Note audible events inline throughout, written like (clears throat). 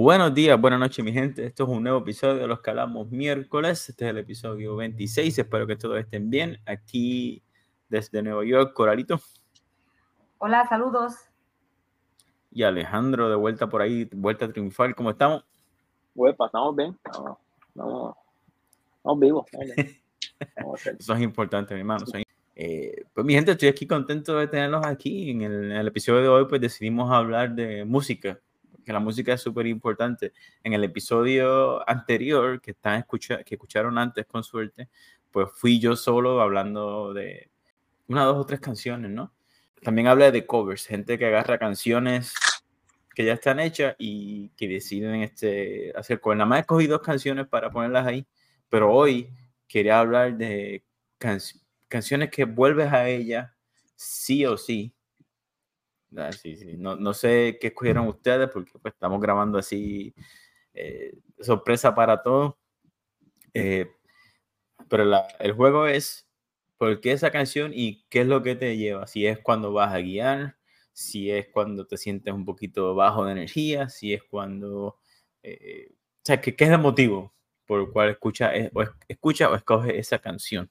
Buenos días, buenas noches, mi gente. Esto es un nuevo episodio de los que hablamos miércoles. Este es el episodio 26. Espero que todos estén bien. Aquí desde Nueva York, Coralito. Hola, saludos. Y Alejandro de vuelta por ahí, vuelta triunfal. ¿Cómo estamos? Pues estamos bien. Estamos, estamos, vivos. (laughs) Eso es importante, mi hermano. Eh, pues mi gente, estoy aquí contento de tenerlos aquí. En el, en el episodio de hoy, pues decidimos hablar de música que la música es súper importante. En el episodio anterior que, están escucha que escucharon antes con suerte, pues fui yo solo hablando de una, dos o tres canciones, ¿no? También hablé de covers, gente que agarra canciones que ya están hechas y que deciden este, hacer covers. Nada más escogí dos canciones para ponerlas ahí, pero hoy quería hablar de canciones que vuelves a ella sí o sí Ah, sí, sí. No, no, sé qué escogieron ustedes porque pues, estamos grabando así eh, sorpresa para todos. Eh, pero el juego es por qué esa canción y qué es lo que te lleva. Si es cuando vas a guiar, si es cuando te sientes un poquito bajo de energía, si es cuando... Eh, o sea, ¿qué, ¿qué, es el motivo por el cual escucha o, escucha o escoge esa canción?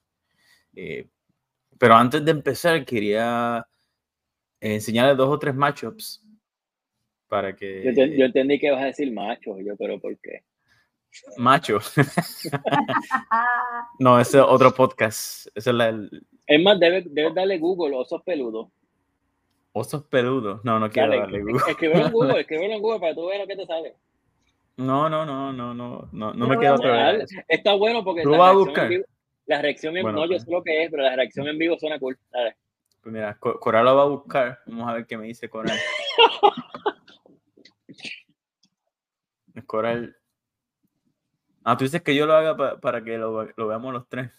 pero antes de empezar, quería enseñarle dos o tres matchups para que. Yo, entendí que vas a decir macho, yo, pero ¿por qué? Macho. (laughs) no, ese es otro podcast. es, es más, debes, darle Google, osos peludos. Osos peludos. No, no quiero darle Google. Escríbelo en Google, (laughs) escríbelo en Google para que tú veas lo que te sale. No, no, no, no, no, no, no me quedo otra vez. Está bueno porque ¿Tú vas a buscar? la reacción en vivo, no, yo pues. sé lo que es, pero la reacción en vivo suena cool. Dale. Pues mira, Coral lo va a buscar. Vamos a ver qué me dice Coral. (laughs) Coral. Ah, tú dices que yo lo haga para que lo, veamos los tres.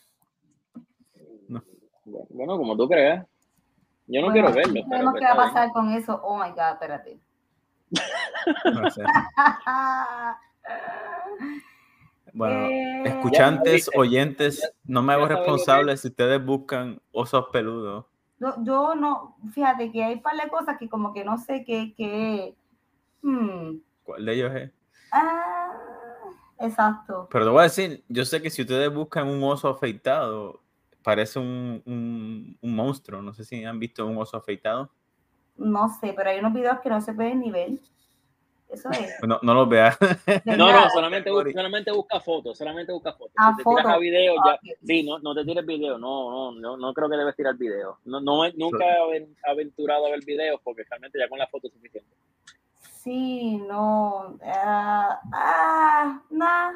Bueno, como tú creas. Yo no quiero verlo. Sabemos qué va a pasar con eso. Oh my God, espérate. No sé. (laughs) Bueno, eh, escuchantes, oyentes, no me hago responsable si ustedes buscan osos peludos yo no, fíjate que hay un par de cosas que como que no sé qué, qué hmm. ¿Cuál de ellos es? Ah, exacto. Pero te voy a decir, yo sé que si ustedes buscan un oso afeitado, parece un, un, un monstruo. No sé si han visto un oso afeitado. No sé, pero hay unos videos que no se pueden ni ver. Eso es. No, no lo veas. No, no, solamente, busca, solamente busca fotos, solamente busca fotos. Ah, si te tiras a video, ya, sí, no, no te tires video, no, no, no, no creo que debes tirar video. No, no, nunca he aventurado a ver videos porque realmente ya con la foto es suficiente. Sí, no, uh, ah, nah.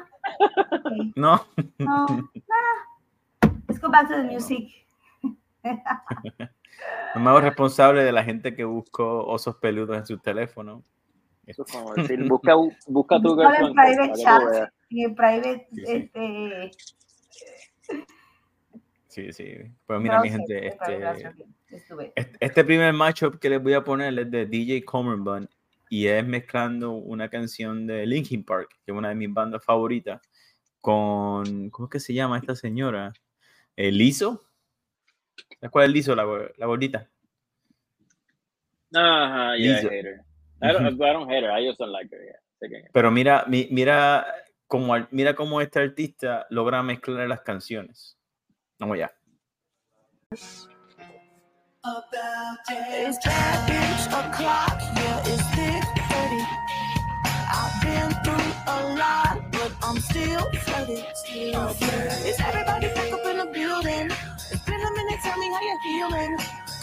Okay. No. No, nah. Let's go back to the music. no (laughs) me hago responsable de la gente que buscó osos peludos en su teléfono. Eso es como (laughs) decir, busca, busca tu girlfriend. En private chat, en private, sí, sí. este... Sí, sí. Pues mira, mi gente, este, este primer matchup que les voy a poner es de DJ Comerbun y es mezclando una canción de Linkin Park, que es una de mis bandas favoritas, con, ¿cómo es que se llama esta señora? ¿El Liso? ¿Cuál es el Liso, la, la gordita? Ajá, yeah. I don't, I don't hate her. I just don't like her. Yeah. Pero mira, mira cómo, mira cómo este artista logra mezclar las canciones. Vamos ya.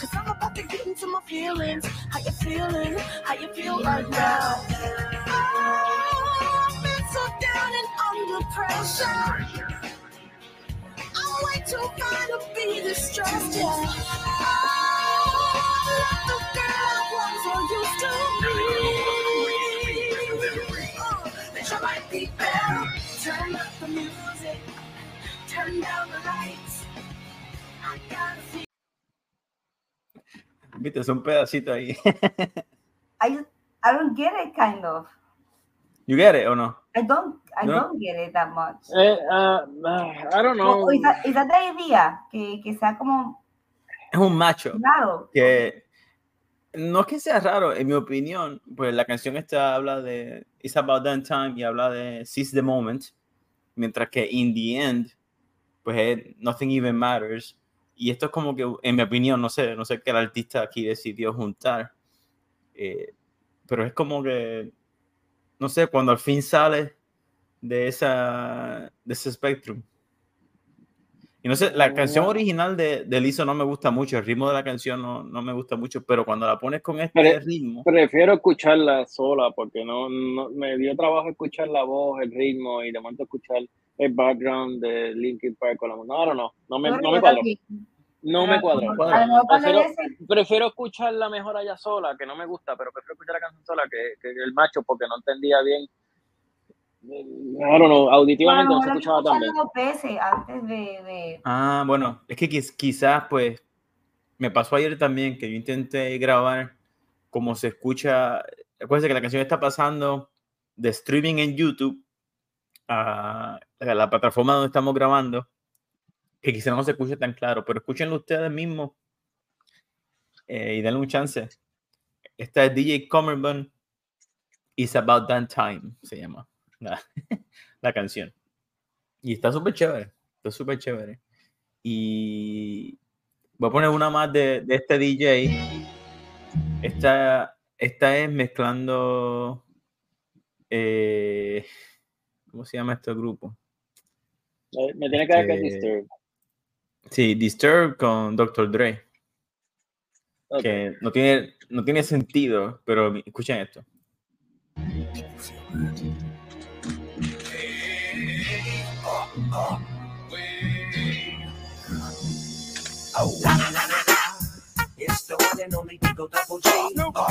About it's o'clock, yeah, it's thick 30. I've been through a lot, but I'm still flooded. Still flooded. Is everybody back up in the building? It's been a minute, tell me how you're feeling. Cause I'm about to get into my feelings. How you feeling? How you feel right now? I've been so down and under pressure. I'm way too fine to be distressed. Yeah. Like the girl once I used to be. Uh, that you might be better. Turn up the music. Turn down the lights. I gotta see. Viste, es un pedacito ahí. I, I don't get it, kind of. You get it or no? I don't, I no? don't get it that much. Eh, uh, I don't know. is, that, is that the idea? Que, que sea como... Es un macho. Claro. Que no es que sea raro, en mi opinión, pues la canción esta habla de It's About That Time y habla de Seize the Moment, mientras que In the End, pues es Nothing Even Matters. Y esto es como que, en mi opinión, no sé, no sé qué el artista aquí decidió juntar, eh, pero es como que, no sé, cuando al fin sale de, esa, de ese spectrum. Y no sé, la canción original de, de Lizzo no me gusta mucho, el ritmo de la canción no, no me gusta mucho, pero cuando la pones con este ritmo... Prefiero escucharla sola porque no, no, me dio trabajo escuchar la voz, el ritmo y de momento escuchar el background de Linkin Park con la No, no, no, no me, no me cuadro. No me cuadro. Prefiero, prefiero, escucharla mejor allá sola, que no me gusta, pero prefiero escuchar la canción sola que, que el macho porque no entendía bien no, no, auditivamente no se escuchaba tan bien. antes de, Ah, bueno, es que quizás, pues, me pasó ayer también que yo intenté grabar como se escucha. Acuérdense que la canción está pasando de streaming en YouTube a la plataforma donde estamos grabando, que quizás no se escuche tan claro, pero escúchenlo ustedes mismos eh, y denle un chance. Esta es DJ Comerbun, It's About That Time, se llama (laughs) la, canción. Y está súper chévere, está súper chévere. Y voy a poner una más de, de este DJ. Esta, esta es mezclando. Eh, ¿Cómo se llama este grupo? Me tiene que ver que este, Disturb. Sí, Disturb con Dr. Dre. Que no tiene, no tiene sentido, pero escuchen esto. Na, na, na, na, na. It's the one and only Digo Double G. Snoop Dogg.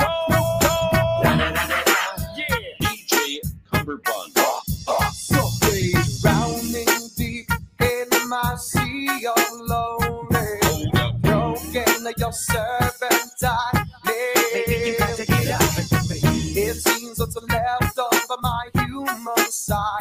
Na, na, na, na, na. Yeah. DJ Cumberbund. Softly drowning deep in my sea of lonely. Broken your serpentine. It seems what's left of my human side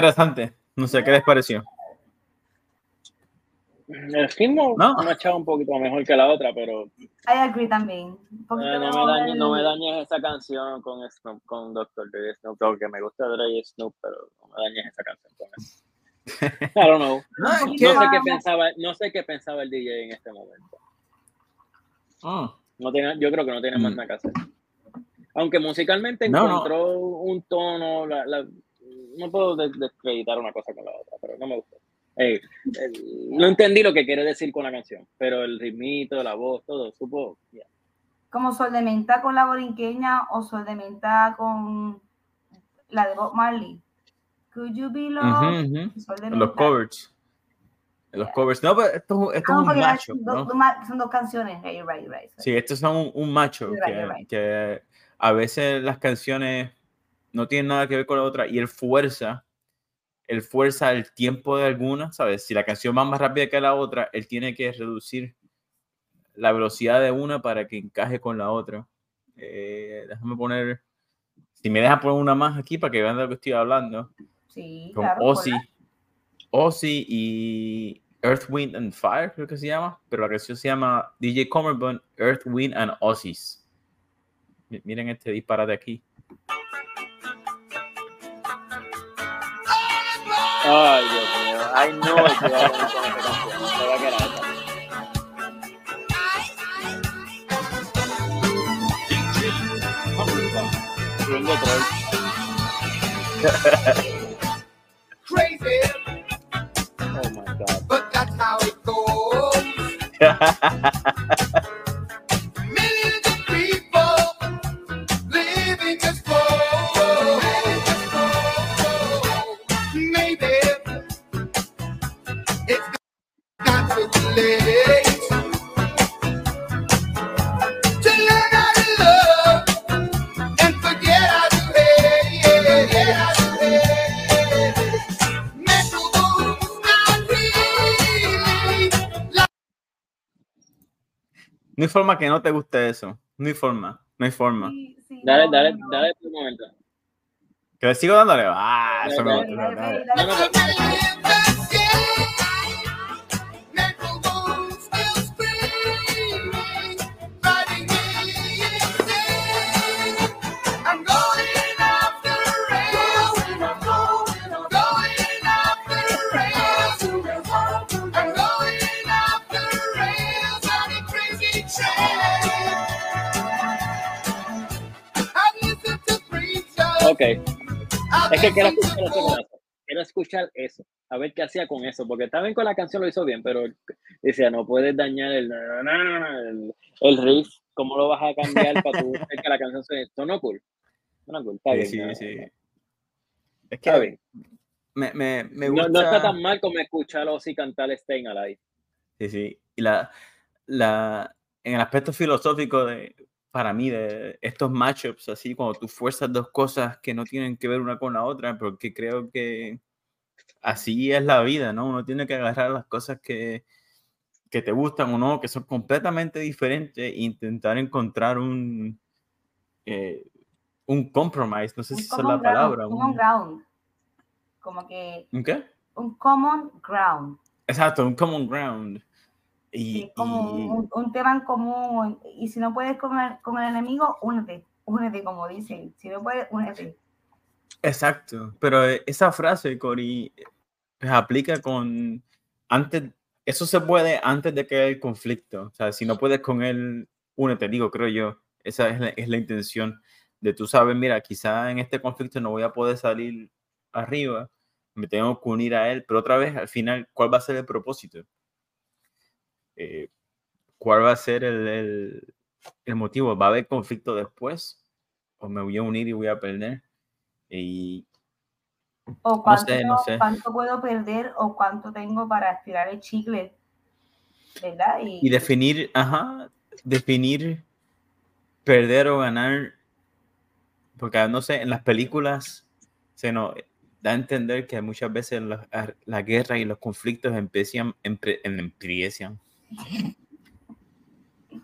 Interesante. No sé, ¿qué les pareció? El ritmo no. me echaba un poquito mejor que la otra, pero. I agree también. Eh, no, me dañes, no, me dañes, esa canción con Snoop, con Dr. Dre Snoop Dogg, que me gusta Dre y Snoop, pero no me dañes esa canción con eso. (laughs) I don't know. No, no sé qué pensaba, no sé qué pensaba el DJ en este momento. Oh. No tiene, yo creo que no tiene más mm. nada que hacer. Aunque musicalmente encontró un tono, la, la, no puedo descreditar una cosa con la otra, pero no me gustó. no entendí lo que quiere decir con la canción, pero el ritmito, la voz, todo, supo. Como Sol de Menta con la borinqueña o Sol de Menta con la de Bob Marley. Could you be Los covers. Los covers. No, pero esto, esto es un macho. Son dos canciones. Sí, estos son un, macho que, que, a veces las canciones no tienen nada que ver con la otra y él fuerza, él fuerza el tiempo de alguna, ¿sabes? Si la canción va más rápida que la otra, él tiene que reducir la velocidad de una para que encaje con la otra. Eh, déjame poner, si me deja poner una más aquí para que vean de lo que estoy hablando. Sí, con Ozzy, Ozzy y Earth, Wind and Fire, creo que se llama, pero la canción se llama DJ Comerbun, Earth, Wind and Ozzy's. Miren este disparate aquí. Ay, Dios mío. Ay, no, que con esta canción. Se va a quedar esta. Troll. Crazy. Oh my god. But that's how it goes. (laughs) forma que no te guste eso. No hay forma. No hay forma. dale, dale, dale un momento. Que le sigo dándole. Ah, eso me gusta. Ok. Es que quiero escuchar eso. Quiero escuchar eso. A ver qué hacía con eso. Porque también con la canción lo hizo bien, pero decía, no puedes dañar el, el, el riff. ¿Cómo lo vas a cambiar para tu, que la canción suene? no cool. no cool. Está bien. Sí, sí. Es que Me, me, me gusta... no, no, está tan mal como escucharlo así cantar Staying Alive. Sí, sí. Y la, la, en el aspecto filosófico de, para mí de estos matchups, así cuando tú fuerzas dos cosas que no tienen que ver una con la otra, porque creo que así es la vida, ¿no? Uno tiene que agarrar las cosas que, que te gustan o no, que son completamente diferentes, e intentar encontrar un, eh, un compromise, no sé si es la palabra. Un common ground. Como que... ¿Un qué? Un common ground. Exacto, un common ground. Y, como Un, tema en común. Y si no puedes con el, con el enemigo, únete. Únete, como dicen. Si no puedes, únete. Exacto. Pero esa frase, Cori, pues aplica con. Antes. Eso se puede antes de que haya el conflicto. O sea, si no puedes con él, únete, digo, creo yo. Esa es la, es la intención de tú sabes, mira, quizá en este conflicto no voy a poder salir arriba, me tengo que unir a él, pero otra vez, al final, ¿cuál va a ser el propósito? Eh, ¿cuál va a ser el, el, motivo? ¿Va a haber conflicto después? ¿O me voy a unir y voy a perder? Y, o cuánto, cuánto puedo perder o cuánto tengo para estirar el chicle, ¿verdad? Y, definir, ajá, definir perder o ganar, porque no sé, en las películas se nos da a entender que muchas veces la, la guerra y los conflictos empiezan, empiezan,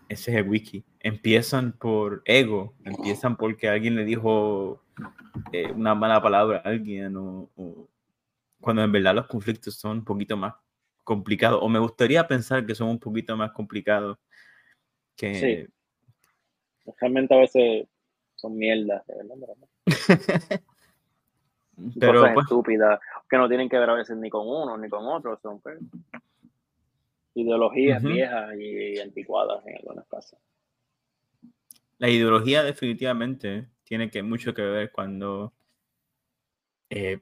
ese es el wiki. Empiezan por ego, empiezan porque alguien le dijo eh, una mala palabra a alguien o, cuando en verdad los conflictos son un poquito más complicados o me gustaría pensar que son un poquito más complicados que... Sí. Realmente a veces son mierdas, (laughs) Pero cosas pues estúpidas que no tienen que ver a veces ni con uno ni con otro, son pues, ideologías viejas y anticuadas en algunas casas. La ideología definitivamente tiene que mucho que ver cuando eh,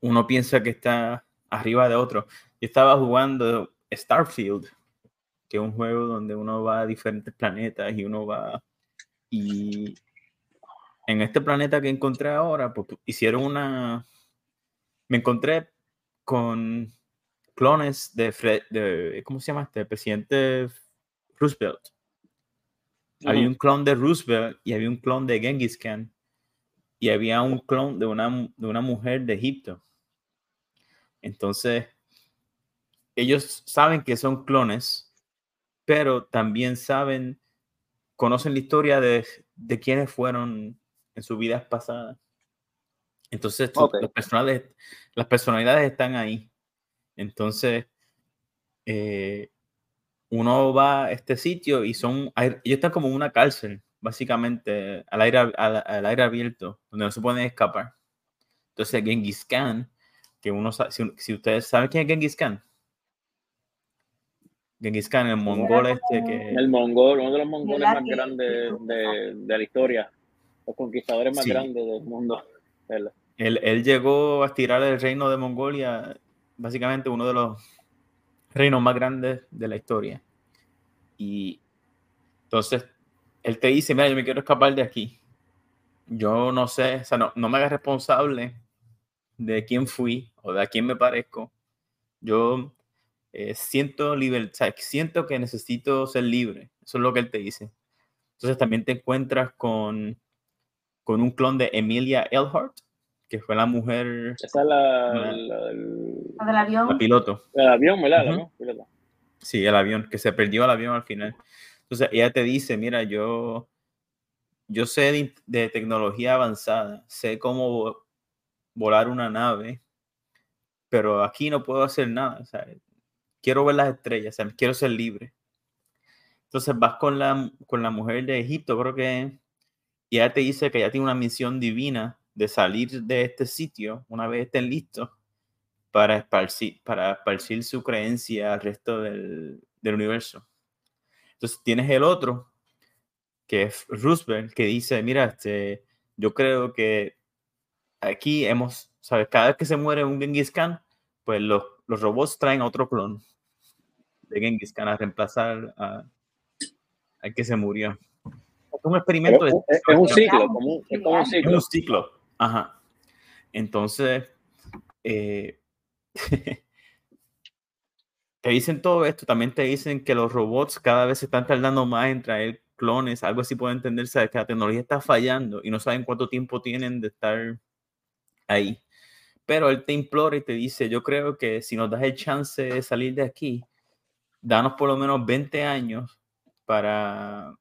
uno piensa que está arriba de otro. Yo estaba jugando Starfield, que es un juego donde uno va a diferentes planetas y uno va y en este planeta que encontré ahora, pues hicieron una, me encontré con clones de, Fred, de ¿cómo se llama este? presidente Roosevelt. Había un clon de Roosevelt y había un clon de Genghis Khan y había un clon de una, de una mujer de Egipto. Entonces, ellos saben que son clones, pero también saben, conocen la historia de, de quiénes fueron en sus vidas pasadas. Entonces, las personalidades están ahí. Entonces, eh, uno va a este sitio y son, ellos están como en una cárcel, básicamente, al aire, al, aire abierto, donde no se pueden escapar. Entonces, Genghis Khan, que uno sabe, si, ustedes saben quién es Genghis Khan. Genghis Khan, el mongol este que... El mongol, uno de los mongoles más grandes de, de, la historia. Los conquistadores más grandes del mundo. (laughs) Él, él, llegó a estirar el reino de Mongolia básicamente uno de los reinos más grandes de la historia. Y entonces él te dice, mira, yo me quiero escapar de aquí. Yo no sé, o sea, no, no me hagas responsable de quién fui o de a quién me parezco. Yo eh, siento libertad, siento que necesito ser libre. Eso es lo que él te dice. Entonces también te encuentras con, con un clon de Emilia Earhart, que fue la mujer. Esa es la, la, del avión. La piloto. El avión, ¿verdad? Sí, el avión, que se perdió el avión al final. Entonces Entonces ella te dice, mira, yo, yo sé de, tecnología avanzada, sé cómo volar una nave, pero aquí no puedo hacer nada. quiero ver las estrellas, quiero ser libre. Entonces vas con la, con la mujer de Egipto, creo que, y ella te dice que ella tiene una misión divina de salir de este sitio una vez estén listos para esparcir, para esparcir su creencia al resto del, del universo. Entonces tienes el otro, que es Roosevelt, que dice, mira, este, yo creo que aquí hemos, ¿sabes? Cada vez que se muere un Genghis Khan, pues los, los robots traen otro clon de Genghis Khan a reemplazar a, al que se murió. Es un experimento. es, un ciclo, como, es como un ciclo. Es un ciclo. Ajá. Entonces, eh, (laughs) te dicen todo esto, también te dicen que los robots cada vez se están tardando más en traer clones, algo así puede entenderse, que la tecnología está fallando y no saben cuánto tiempo tienen de estar ahí. Pero él te implora y te dice, yo creo que si nos das el chance de salir de aquí, danos por lo menos 20 años para.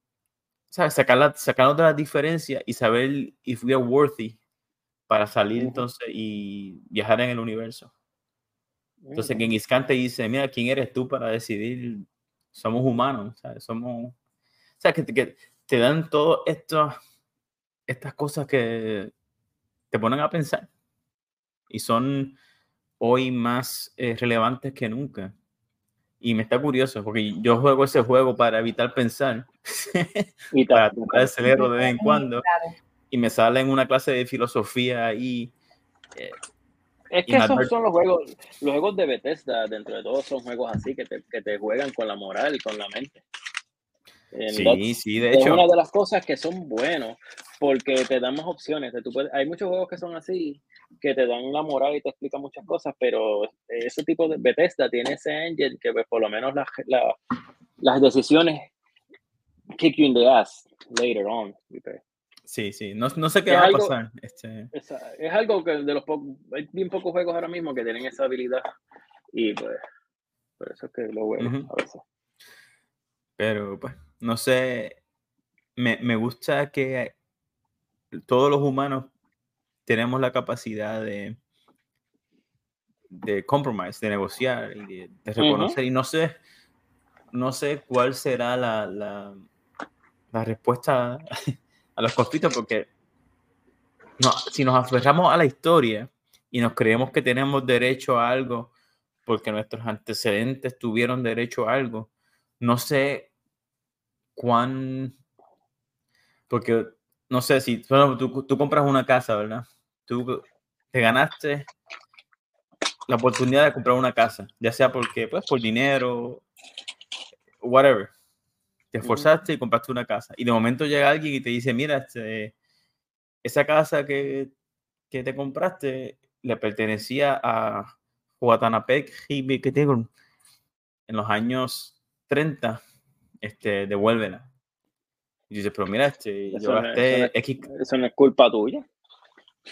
Sacar, la, sacarnos de y saber if we are worthy para salir entonces y viajar en el universo. Entonces, Khan te dice, mira, ¿quién eres tú para decidir? Somos humanos, ¿sabes? Somos... O sea, que, que te dan todas estas cosas que te ponen a pensar y son hoy más eh, relevantes que nunca. Y me está curioso, porque yo juego ese juego para evitar pensar, y (laughs) para tocar el cerebro de vez en cuando y me sale en una clase de filosofía y... Eh, es que esos son los juegos, los juegos de Bethesda, dentro de todos son juegos así que te, que te juegan con la moral y con la mente. sí, sí, de hecho. Es una de las cosas que son buenos porque te dan más opciones. Tú puedes, hay muchos juegos que son así, que te dan la moral y te explican muchas cosas, pero ese tipo de Bethesda tiene ese engine que pues, por lo menos las, las decisiones kick you in the ass later on. Sí, sí, no, no sé qué va a pasar. Este... Es, algo que de los pocos, hay bien pocos juegos ahora mismo que tienen esa habilidad y pues por eso es que lo veo a veces. Pero pues, no sé, me, me gusta que todos los humanos tenemos la capacidad de, de compromise, de negociar y de, reconocer. Y no sé, no sé cuál será la, la, la respuesta los conflictos, porque no, si nos aferramos a la historia y nos creemos que tenemos derecho a algo porque nuestros antecedentes tuvieron derecho a algo, no sé cuán... Porque, no sé, si tú, tú compras una casa, ¿verdad? Tú te ganaste la oportunidad de comprar una casa, ya sea porque, pues, por dinero, whatever te esforzaste y compraste una casa. Y de momento llega alguien y te dice, mira, este, esa casa que, que, te compraste le pertenecía a que tengo en los años 30, este, devuélvela. Y dices, pero mira, este, eso, no, eso, no, es culpa tuya.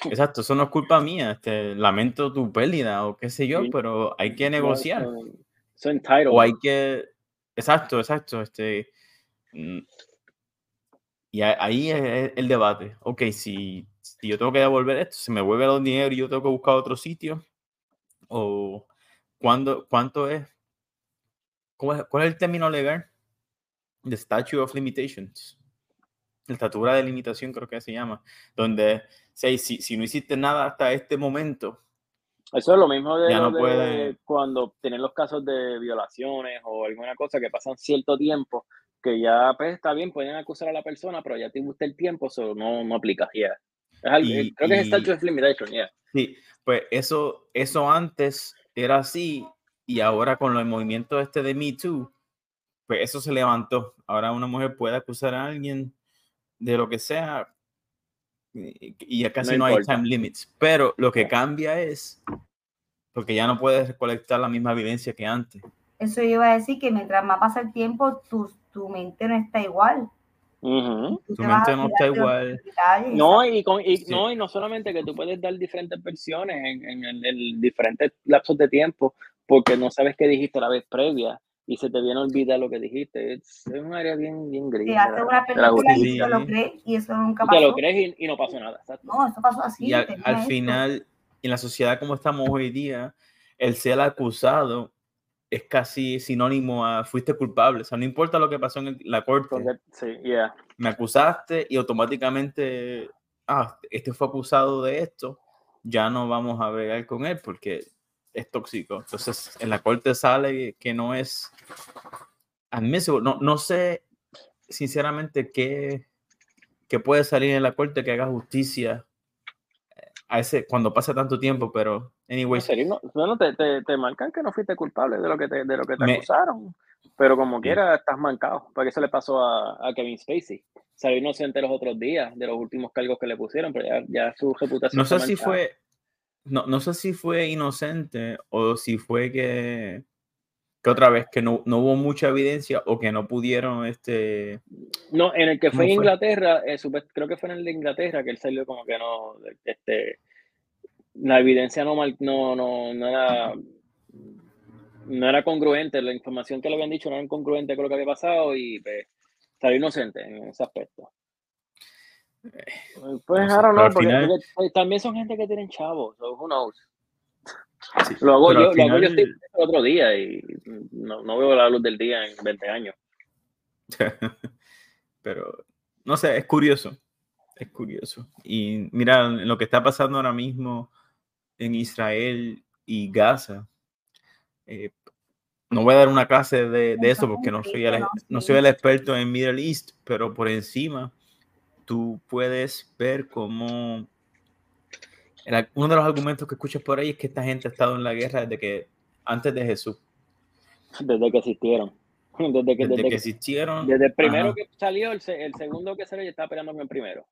Exacto, eso no es culpa mía. Este, lamento tu pérdida o qué sé yo, pero hay que negociar. o hay que. Exacto, exacto. Este, y ahí es el debate. Ok, si, si yo tengo que devolver esto, se me vuelve los dinero y yo tengo que buscar otro sitio. O cuándo, cuánto es, ¿cuál, es el término legal? The Statute of Limitations. La estatura de limitación creo que se llama. Donde si, si no hiciste nada hasta este momento, eso es lo mismo de, cuando tienen los casos de violaciones o alguna cosa que pasan cierto tiempo que ya pues está bien, pueden acusar a la persona, pero ya te gusta el tiempo, eso no, no aplica, ya. creo que es statute of limitation, ya. Sí, pues eso, eso antes era así y ahora con el movimiento este de Me Too, pues eso se levantó. Ahora una mujer puede acusar a alguien de lo que sea y ya casi no, hay time limits. Pero lo que cambia es porque ya no puedes recolectar la misma evidencia que antes. Eso iba a decir que mientras más pasa el tiempo, tus tu mente no está igual. Tu mente no está igual. No y, no, y no solamente que tú puedes dar diferentes versiones en, en, diferentes lapsos de tiempo, porque no sabes qué dijiste la vez previa. y se te viene a olvidar lo que dijiste. Es, un área bien, bien gris. Te hace una película y te lo crees y eso nunca pasó. Te lo crees y, no pasó nada. No, eso pasó así. Y al, al final, en la sociedad como estamos hoy día, el ser acusado es casi sinónimo a fuiste culpable. O sea, no importa lo que pasó en la corte. Sí, yeah. Me acusaste y automáticamente, ah, este fue acusado de esto, ya no vamos a ver con él porque es tóxico. Entonces, en la corte sale que no es admisible. No, no sé, sinceramente, qué, qué puede salir en la corte que haga justicia a ese, cuando pasa tanto tiempo, pero anyway. No, no te, te, te, marcan que no fuiste culpable de lo que te, de lo que te acusaron, pero como quiera estás mancado, porque eso le pasó a, a, Kevin Spacey. Salió inocente los otros días de los últimos cargos que le pusieron, pero ya, ya su reputación. No sé si fue, no, no sé si fue inocente o si fue que, que otra vez que no, no, hubo mucha evidencia o que no pudieron este no en el que fue en Inglaterra eh, creo que fue en el de Inglaterra que él salió como que no este la evidencia no no no, no era no era congruente la información que le habían dicho no era congruente con lo que había pasado y pues, salió inocente en ese aspecto pues ahora no, porque, también son gente que tienen chavos, so who knows. Lo hago yo, lo hago yo otro día y no, no, veo la luz del día en 20 años. (laughs) pero no sé, es curioso, es curioso. Y mira lo que está pasando ahora mismo en Israel y Gaza. Eh, no voy a dar una clase de, de eso porque no soy, el, no soy el experto en Middle East, pero por encima tú puedes ver cómo uno de los argumentos que escuchas por ahí es que esta gente ha estado en la guerra desde que antes de Jesús. Desde que existieron. (laughs) Desde que, desde que existieron. Desde el primero que salió, el, segundo que salió, ya estaba peleando con el primero.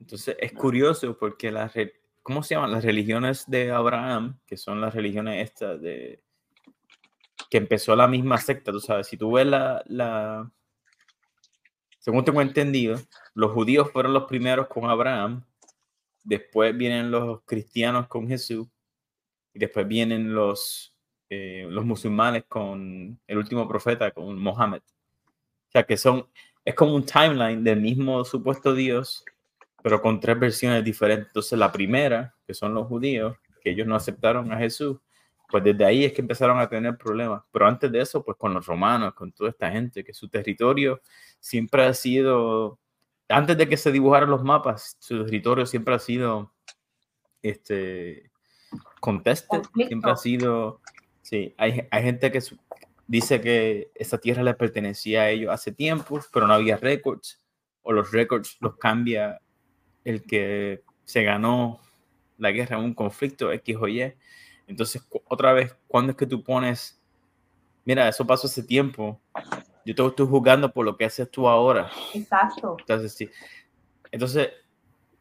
Entonces es curioso porque las, ¿cómo se llaman? Las religiones de Abraham, que son las religiones estas de que empezó la misma secta, tú sabes, si tú ves la, la según tengo entendido, los judíos fueron los primeros con Abraham, después vienen los cristianos con Jesús y después vienen los, eh, los musulmanes con el último profeta, con Mohammed. O sea que son, es como un timeline del mismo supuesto Dios, pero con tres versiones diferentes. Entonces la primera, que son los judíos, que ellos no aceptaron a Jesús, pues desde ahí es que empezaron a tener problemas. Pero antes de eso, pues con los romanos, con toda esta gente, que su territorio siempre ha sido, antes de que se dibujaran los mapas, su territorio siempre ha sido, este, contested, siempre ha sido, sí, hay, hay gente que dice que esa tierra le pertenecía a ellos hace tiempo, pero no había récords, o los récords los cambia el que se ganó la guerra en un conflicto X o Y. Entonces, otra vez, ¿cuándo es que tú pones, mira, eso pasó hace tiempo, yo te estoy jugando por lo que haces tú ahora. Exacto. Entonces, sí. Entonces,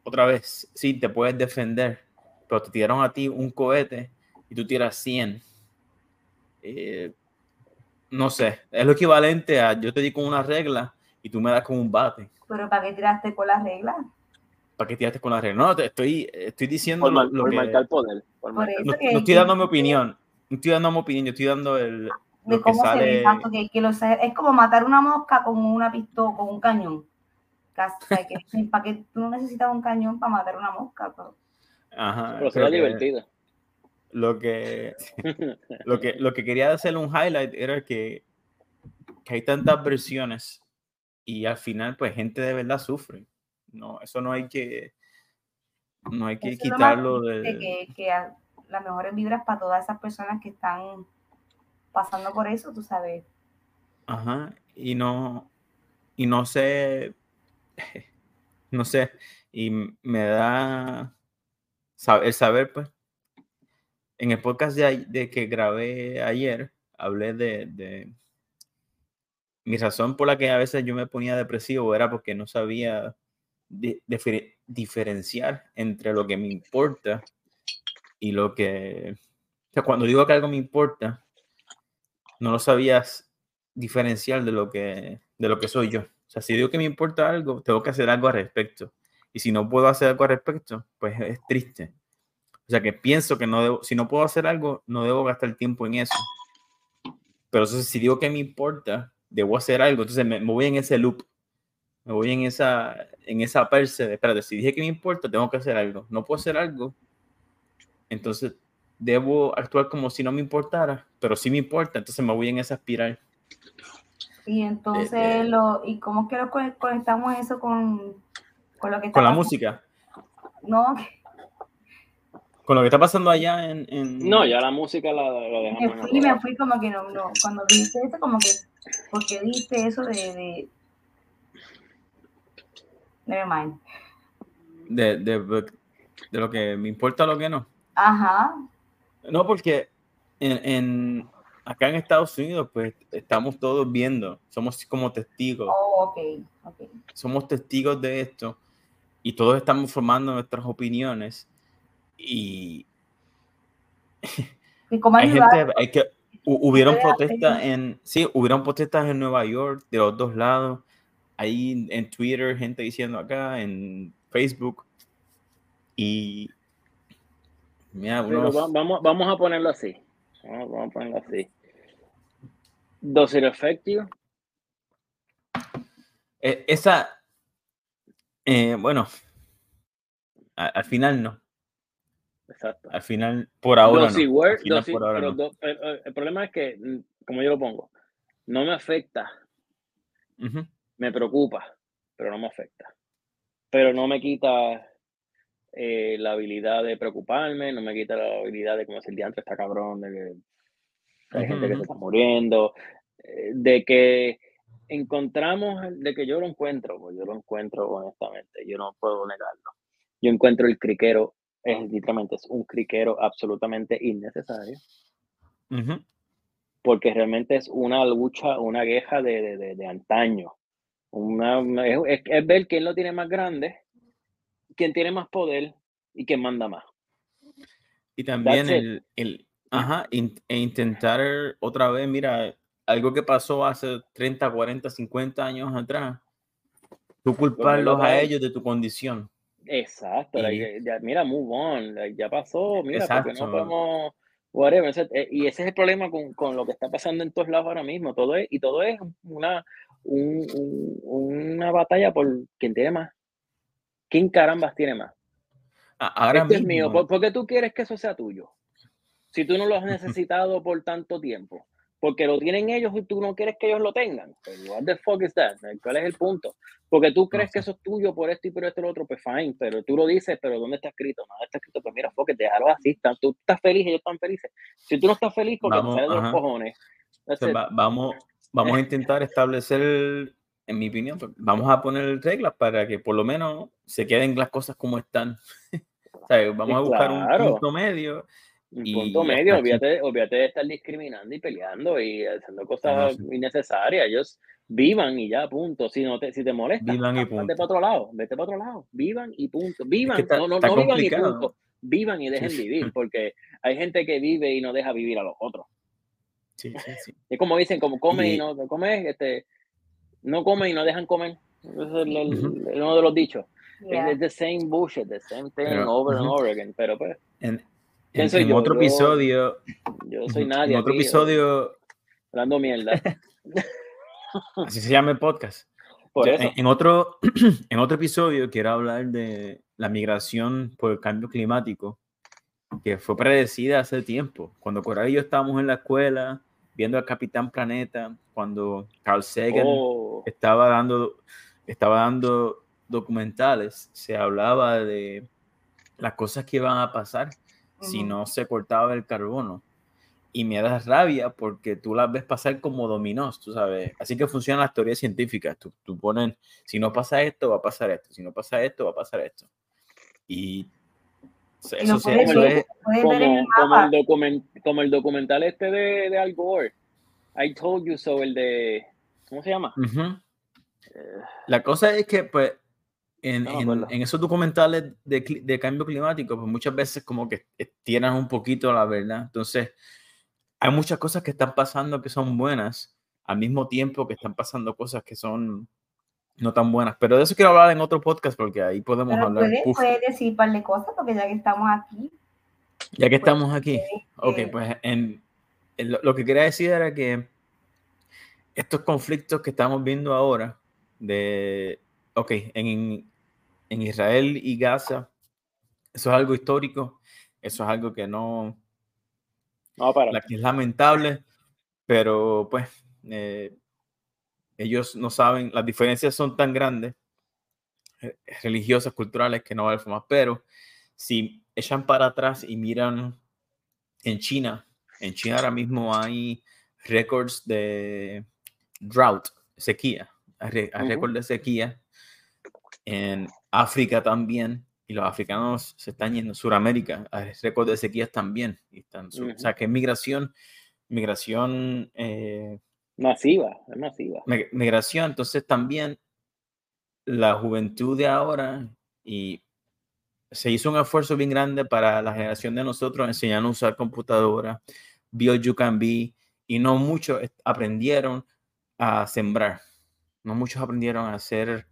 otra vez, sí, te puedes defender, pero te tiraron a ti un cohete y tú tiras 100. Eh, no sé, es lo equivalente a yo te di con una regla y tú me das con un bate. Pero ¿para qué tiraste con la regla? ¿Para qué tiraste con la regla? No, te estoy, estoy diciendo por, lo, que... marcar poder. no, no, estoy dando mi opinión. No estoy dando mi opinión, yo estoy dando el, de cómo se ve, que, que lo, es como matar una mosca con una pistola, con un cañón. que, (laughs) para que tú no necesitas un cañón para matar una mosca. Pero, Ajá, pero será divertido. Lo que, lo, que, lo que quería hacer un highlight era que, que hay tantas versiones y al final, pues, gente de verdad sufre. No, eso no hay que, no hay que quitarlo de... Que, que las mejores vibras para todas esas personas que están pasando por eso, tú sabes. Ajá, y no, y no sé, (laughs) no sé, y me da el saber, pues, en el podcast de, que grabé ayer, hablé de, mi razón por la que a veces yo me ponía depresivo era porque no sabía diferenciar entre lo que me importa y lo que, o sea, cuando digo que algo me importa, no lo sabías diferenciar de lo que, de lo que soy yo. O sea, si digo que me importa algo, tengo que hacer algo al respecto. Y si no puedo hacer algo al respecto, pues es triste. O sea, que pienso que no debo, si no puedo hacer algo, no debo gastar tiempo en eso. Pero entonces, si digo que me importa, debo hacer algo. Entonces me, me voy en ese loop. Me voy en esa, en esa perse de, espérate, si dije que me importa, tengo que hacer algo. No puedo hacer algo. Entonces, debo actuar como si no me importara, pero sí me importa. Entonces me voy en esa espiral. Y entonces, eh, lo, ¿y cómo que lo conectamos eso con, con lo que está Con la música. No, con lo que está pasando allá en, No, ya la música la, dejamos. Me fui, me fui como que no, no, cuando dijiste eso, como que, porque dijiste eso de, de... Never mind. De, de, de, lo que me importa lo que no. Ajá. No, porque en, en, acá en Estados Unidos, pues estamos todos viendo, somos como testigos. Oh, ok, ok. Somos testigos de esto y todos estamos formando nuestras opiniones y, (laughs) hay gente, hay que, hubieron protestas en, sí, hubieron protestas en Nueva York de los dos lados, ahí en Twitter, gente diciendo acá, en Facebook, y mira, vamos, vamos a ponerlo así, vamos, a ponerlo así. ¿Does it affect you? E, esa, eh, bueno, al final no. Exacto. Al final, por ahora. no. el, problema es que, como yo lo pongo, no me afecta. Me preocupa, pero no me afecta. Pero no me quita eh, la habilidad de preocuparme, no me quita la habilidad de como si el diantre está cabrón, de que hay gente que se está muriendo, eh, de que encontramos, de que yo lo encuentro, pues yo lo encuentro honestamente, yo no puedo negarlo. Yo encuentro el criquero es literalmente es un criquero absolutamente innecesario. Porque realmente es una lucha, una queja de, de, de, antaño. Una, es, ver quién lo tiene más grande, quién tiene más poder y quién manda más. Y también el, el ajá, e intentar otra vez, mira, algo que pasó hace 30, 40, 50 años atrás, tú culparlos a ellos de tu condición. Exacto, mira, move on, ya pasó, mira, porque no podemos, whatever, eh, y ese es el problema con, con, lo que está pasando en todos lados ahora mismo, todo es, y todo es una, un, una batalla por quién tiene más, quién carambas tiene más. Ahora este mismo. es mío, ¿por qué tú quieres que eso sea tuyo? Si tú no lo has necesitado (laughs) por tanto tiempo porque lo tienen ellos y tú no quieres que ellos lo tengan. Pues, what the fuck is that? ¿Cuál es el punto? Porque tú crees que eso es tuyo por esto y por esto y lo otro, pues fine, pero tú lo dices, pero ¿dónde está escrito? No está escrito, pues mira, fuck, déjalo así, tú estás feliz y ellos están felices. Si tú no estás feliz, porque vamos, te sale de los cojones. vamos, vamos a intentar establecer, en mi opinión, pues, vamos a poner reglas para que por lo menos se queden las cosas como están. (laughs) vamos a buscar un punto medio un punto medio, olvídate, olvídate, de estar discriminando y peleando y haciendo cosas innecesarias. Ellos vivan y ya, punto. Si no te, si te molesta, vivan y punto. vete para otro lado, vete para otro lado. Vivan y punto. Vivan, no, no, no vivan y punto. Vivan y dejen vivir, (laughs) porque hay gente que vive y no deja vivir a los otros. Sí, sí, sí. Es como dicen, como come y, no come, este, no come y no dejan comer. Ese es uno de los dichos. Es the same bullshit, the same thing over and over again. Pero pues. En, otro episodio. Yo soy nadie. En otro episodio. Hablando mierda. (laughs) Así se llama el podcast. en, otro, (clears throat) en otro episodio quiero hablar de la migración por el cambio climático, que fue predecida hace tiempo. Cuando Coral y yo estábamos en la escuela viendo al Capitán Planeta, cuando Carl Sagan oh. estaba, dando, estaba dando documentales, se hablaba de las cosas que iban a pasar si no se cortaba el carbono. Y me da rabia porque tú las ves pasar como dominós, tú sabes. Así que funcionan las teorías científicas. Tú, tú pones, si no pasa esto, va a pasar esto. Si no pasa esto, va a pasar esto. Y eso, se, eso es como, el como, el documental este de, de Al Gore. I told you so, el de. ¿Cómo se llama? La cosa es que, pues, en, en, esos documentales de, de, cambio climático, pues muchas veces como que tiran un poquito la verdad. Entonces, hay muchas cosas que están pasando que son buenas, al mismo tiempo que están pasando cosas que son no tan buenas. Pero de eso quiero hablar en otro podcast porque ahí podemos hablar. Puedes, decir un par de cosas porque ya que estamos aquí. Ya que estamos aquí. Ok, pues en, lo que quería decir era que estos conflictos que estamos viendo ahora, de, ok, en, en Israel y Gaza, eso es algo histórico, eso es algo que no, no para. La que es lamentable, pero pues eh, ellos no saben, las diferencias son tan grandes, eh, religiosas, culturales, que no vale más. Pero si echan para atrás y miran en China, en China ahora mismo hay récords de drought, sequía, hay récords de sequía. En África también, y los africanos se están yendo Sudamérica, hay récords de sequías también. Y están, O sea, que migración, migración... Eh, masiva, es masiva. Migración, entonces también la juventud de ahora y se hizo un esfuerzo bien grande para la generación de nosotros enseñar a usar computadora, bio you can be, y no muchos aprendieron a sembrar, no muchos aprendieron a hacer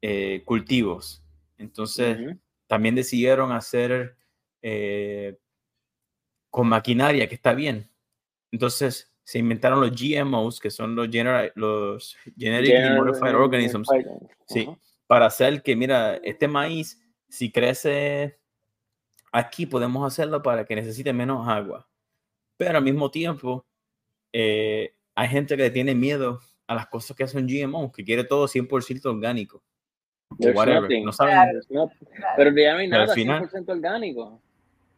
eh, cultivos. Entonces, también decidieron hacer eh, con maquinaria, que está bien. Entonces, se inventaron los GMOs, que son los, los Genetically Modified Organisms, sí, para hacer que, mira, este maíz, si crece aquí, podemos hacerlo para que necesite menos agua. Pero al mismo tiempo, eh, hay gente que tiene miedo a las cosas que son GMOs, que quiere todo 100% orgánico. No saben. Pero ya no hay nada 100% orgánico.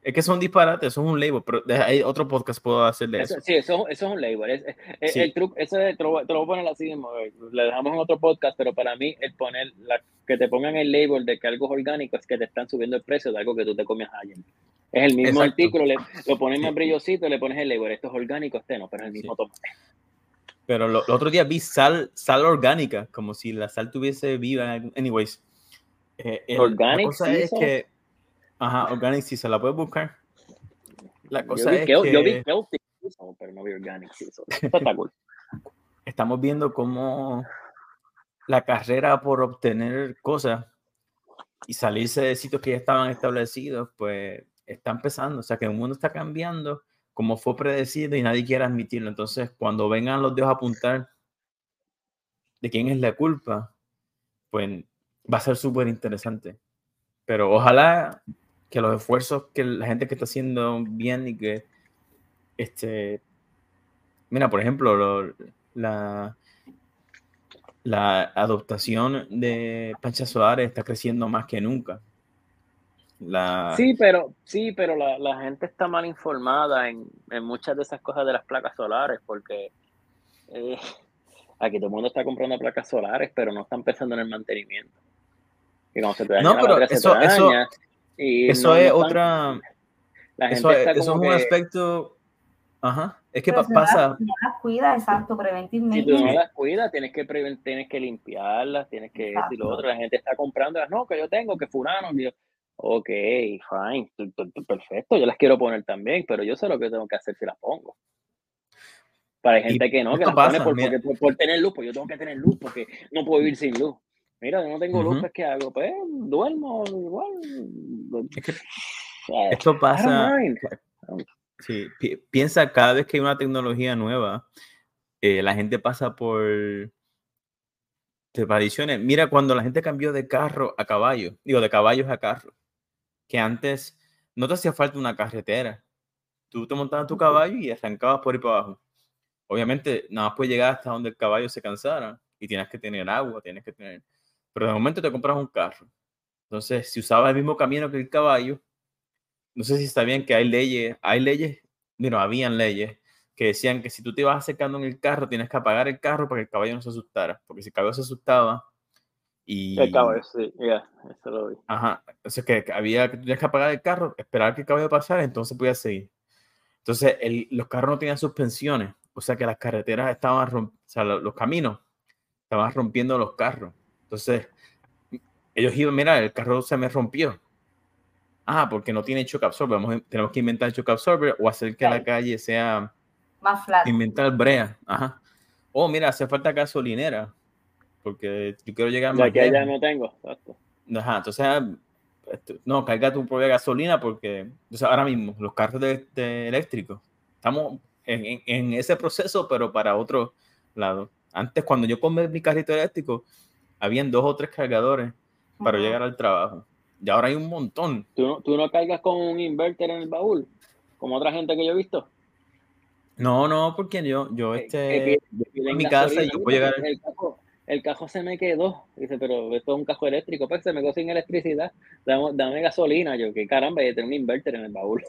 Es que son disparates, eso es un label, pero hay otro podcast puedo hacer de eso. Sí, eso, eso es un label. El truco, eso te, lo, voy a poner así mismo, le dejamos en otro podcast, pero para mí el poner, la, que te pongan el label de que algo es orgánico es que te están subiendo el precio de algo que tú te comes ayer. Es el mismo artículo, le, lo pones más brillosito, le pones el label, esto es orgánico, este no, pero es el mismo tomate. Pero el otro día vi sal, sal orgánica, como si la sal tuviese viva. Anyways. Eh, la cosa es que Ajá, Organic se la puedes buscar. La cosa es que, yo vi pero no vi Organic (laughs) Estamos viendo cómo la carrera por obtener cosas y salirse de sitios que ya estaban establecidos, pues está empezando. O sea, que el mundo está cambiando como fue predecido y nadie quiere admitirlo. Entonces, cuando vengan los dios a apuntar de quién es la culpa, pues va a ser súper interesante. Pero ojalá que los esfuerzos que la gente que está haciendo bien y que, este, mira, por ejemplo, la, la adoptación de panchas solares está creciendo más que nunca. La... Sí, pero, sí, pero la, la gente está mal informada en, en, muchas de esas cosas de las placas solares, porque eh, aquí todo el mundo está comprando placas solares, pero no están pensando en el mantenimiento. Y no, pero eso, eso, eso es otra. eso, es, un aspecto. Ajá. Es que pasa. Si no las cuidas, exacto, preventivamente. Si tú no las cuidas, tienes que, tienes que limpiarlas, tienes que. Si lo otro, la gente está comprando las, no, que yo tengo, que fulano. ok, fine, perfecto, yo las quiero poner también, pero yo sé lo que tengo que hacer si las pongo. Para gente que no, que las pone por, por, tener luz, pues yo tengo que tener luz porque no puedo vivir sin luz. Mira, yo no tengo luz, pues, ¿qué hago? Pues duermo igual. esto pasa. Sí, piensa cada vez que hay una tecnología nueva, eh, la gente pasa por tradiciones. Mira, cuando la gente cambió de carro a caballo, digo, de caballos a carro, que antes no te hacía falta una carretera. Tú te montabas tu caballo y arrancabas por ahí para abajo. Obviamente, nada más puedes llegar hasta donde el caballo se cansara y tienes que tener agua, tienes que tener pero de momento te compras un carro. Entonces, si usabas el mismo camino que el caballo, no sé si está bien que hay leyes, hay leyes, bueno, habían leyes que decían que si tú te ibas acercando en el carro, tienes que apagar el carro para que el caballo no se asustara, porque si el caballo se asustaba y... El caballo, sí, ya, eso lo vi. Ajá, entonces que había que tenías que apagar el carro, esperar que el caballo pasara, entonces podías seguir. Entonces, los carros no tenían suspensiones, o sea que las carreteras estaban, o sea, los caminos estaban rompiendo los carros. Entonces, ellos iban, mira, el carro se me rompió. Ah, porque no tiene shock absorber. Vamos, tenemos que inventar shock absorber o hacer que la calle sea más flat. Inventar brea. Ajá. Oh, mira, hace falta gasolinera. Porque yo quiero llegar más. Ya ya no tengo. Ajá, entonces, ah, no, carga tu propia gasolina porque entonces ahora mismo los carros de, eléctricos estamos en, en, ese proceso, pero para otro lado. Antes, cuando yo compré mi carrito eléctrico, habían dos o tres cargadores para llegar al trabajo. Y ahora hay un montón. ¿Tú no, ¿Tú no cargas con un inverter en el baúl? Como otra gente que yo he visto. No, no, porque yo, yo, este, en mi casa y yo puedo llegar. El cajo, el cajo se me quedó. Dice, pero esto es un cajo eléctrico. Pues se me quedó sin electricidad. Dame, dame gasolina. Yo, que caramba, yo tengo un inverter en el baúl.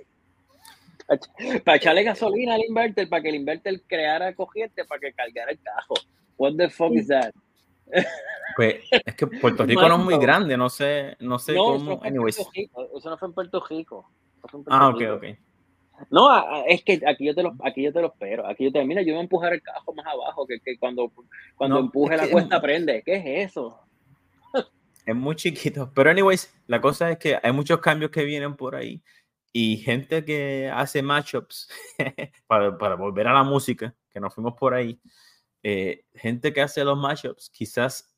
(laughs) para echarle gasolina al inverter, para que el inverter creara corriente, para que cargara el cajo. What the fuck is that? Pues es que Puerto (laughs) Rico no es muy grande, no sé, no sé cómo. Eso no fue en Puerto Rico. ah, ok, ok. No, es que aquí yo te lo, aquí yo te lo espero. Aquí yo te mira, yo voy a empujar el cajo más abajo, que, que cuando, cuando empuje la cuesta prende. ¿Qué es eso? Es muy chiquito. Pero anyways, la cosa es que hay muchos cambios que vienen por ahí y gente que hace matchups (laughs) para, para volver a la música, que nos fuimos por ahí, eh, gente que hace los matchups quizás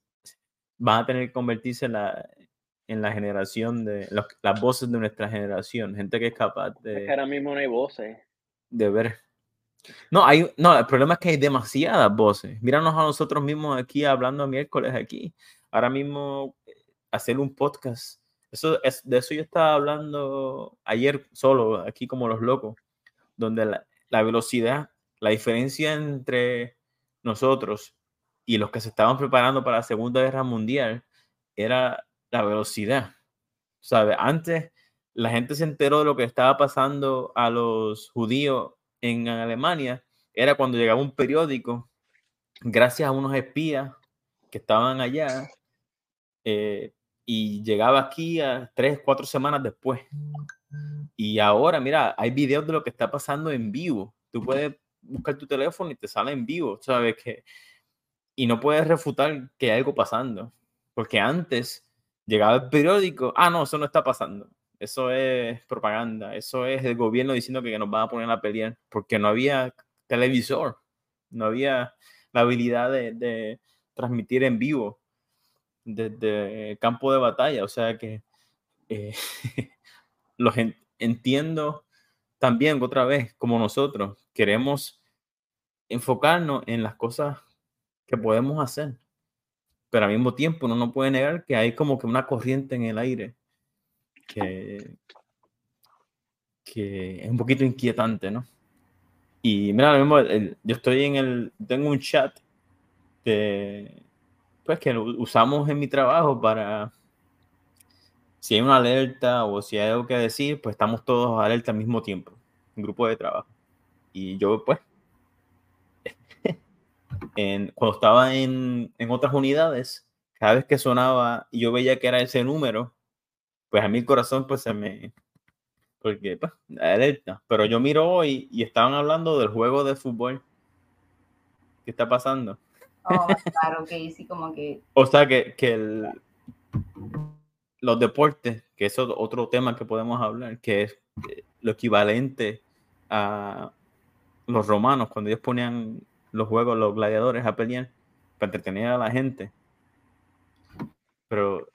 van a tener que convertirse en la, en la generación de las voces de nuestra generación, gente que es capaz de... Es que ahora mismo no hay voces. De ver. No, hay, no, el problema es que hay demasiadas voces. Míranos a nosotros mismos aquí hablando miércoles aquí. Ahora mismo eh, hacer un podcast eso es, de eso yo estaba hablando ayer solo, aquí como los locos, donde la, la velocidad, la diferencia entre nosotros y los que se estaban preparando para la Segunda Guerra Mundial era la velocidad. ¿Sabe? Antes la gente se enteró de lo que estaba pasando a los judíos en Alemania, era cuando llegaba un periódico, gracias a unos espías que estaban allá, eh, y llegaba aquí a tres, cuatro semanas después. Y ahora, mira, hay videos de lo que está pasando en vivo. Tú puedes buscar tu teléfono y te sale en vivo, ¿sabes? Que, y no puedes refutar que hay algo pasando. Porque antes llegaba el periódico, ah, no, eso no está pasando. Eso es propaganda, eso es el gobierno diciendo que nos van a poner a pelear, porque no había televisor, no había la habilidad de, de transmitir en vivo desde el campo de batalla. O sea que eh, (laughs) los entiendo también otra vez, como nosotros, queremos enfocarnos en las cosas que podemos hacer. Pero al mismo tiempo uno no puede negar que hay como que una corriente en el aire que, que es un poquito inquietante, ¿no? Y mira, mismo, yo estoy en el, tengo un chat de, pues que usamos en mi trabajo para si hay una alerta o si hay algo que decir, pues estamos todos alerta al mismo tiempo, un grupo de trabajo. Y yo pues (laughs) en, cuando estaba en, en, otras unidades, cada vez que sonaba y yo veía que era ese número, pues a mí el corazón pues se me... Porque pues, alerta. Pero yo miro hoy y estaban hablando del juego de fútbol. ¿Qué está pasando? Oh, claro, que sí, como que... (laughs) O sea, que, que el, los deportes, que es otro tema que podemos hablar, que es eh, lo equivalente a los romanos, cuando ellos ponían los juegos, los gladiadores a pelear, para entretener a la gente. Pero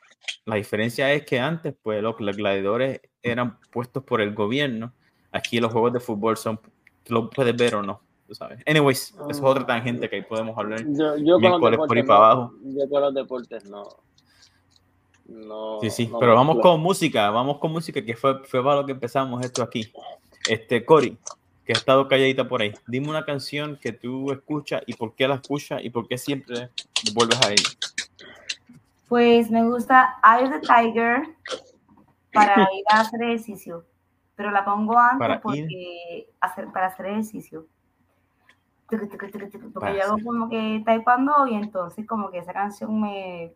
la diferencia es que antes, pues, los, gladiadores eran puestos por el gobierno. Aquí los juegos de fútbol son, lo puedes ver o no sabes. Anyways, eso es otra tangente que ahí podemos hablar. Yo, yo con los deportes, yo con los deportes no. No, sí, sí, pero vamos con música, vamos con música, que fue, fue para lo que empezamos esto aquí. Este, Cory, que ha estado calladita por ahí, dime una canción que tú escuchas y por qué la escuchas y por qué siempre vuelves a ella. Pues me gusta Eye of the Tiger para (laughs) ir a hacer ejercicio, pero la pongo antes para porque hacer, para hacer ejercicio porque yo hago como que taekwondo y entonces como que esa canción me,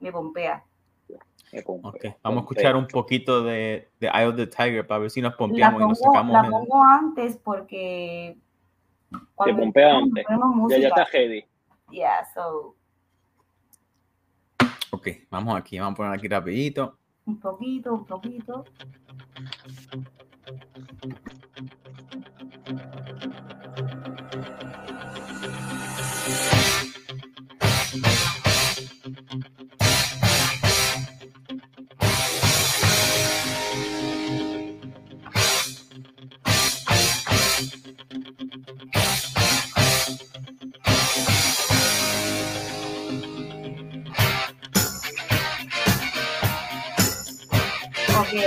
me pompea. Okay. Vamos a escuchar un poquito de, de Eye of the Tiger para ver si nos pompeamos y nos sacamos. La pongo antes porque. Te pompea antes. Ya, ya está heavy. Yeah, so. Ok, vamos aquí, vamos a poner aquí rapidito. Un poquito, un poquito.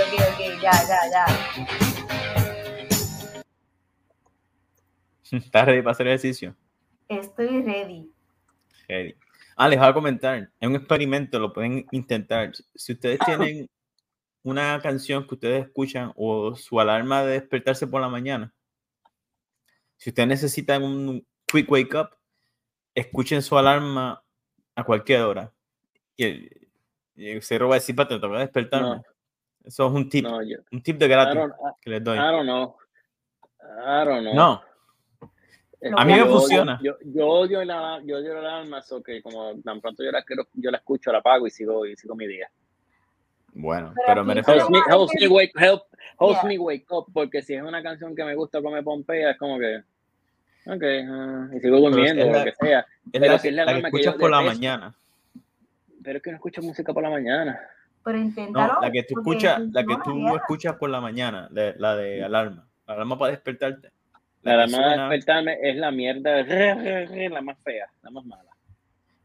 Ok, ok, ya, ya, ya. (laughs) ¿Estás ready para hacer ejercicio? Estoy ready. Ready. Ah, les voy a comentar. Es un experimento, lo pueden intentar. Si ustedes tienen una canción que ustedes escuchan o su alarma de despertarse por la mañana, si ustedes necesitan un quick wake up, escuchen su alarma a cualquier hora. Y el, y va a decir, para toca despertarme. Eso es un tip. un tip de gratis que les doy. I don't know. I don't know. No. A mí me funciona. Yo, yo, odio la, yo odio la alarma, so que como tan pronto yo la, yo la escucho, la apago y sigo, y sigo mi día. Bueno, pero, me refiero... Helps me, wake, help, helps me wake up, porque si es una canción que me gusta como me pompea, es como que... Ok, uh, y sigo durmiendo, o lo que sea. Es pero la, si es la, la que escuchas por la mañana. Pero es que no escucho música por la mañana. Pero inténtalo. No, la que tú escuchas, la que tú escuchas por la mañana, la de alarma. La alarma para despertarte. La, la más despertarme es la mierda, la más fea, la más mala.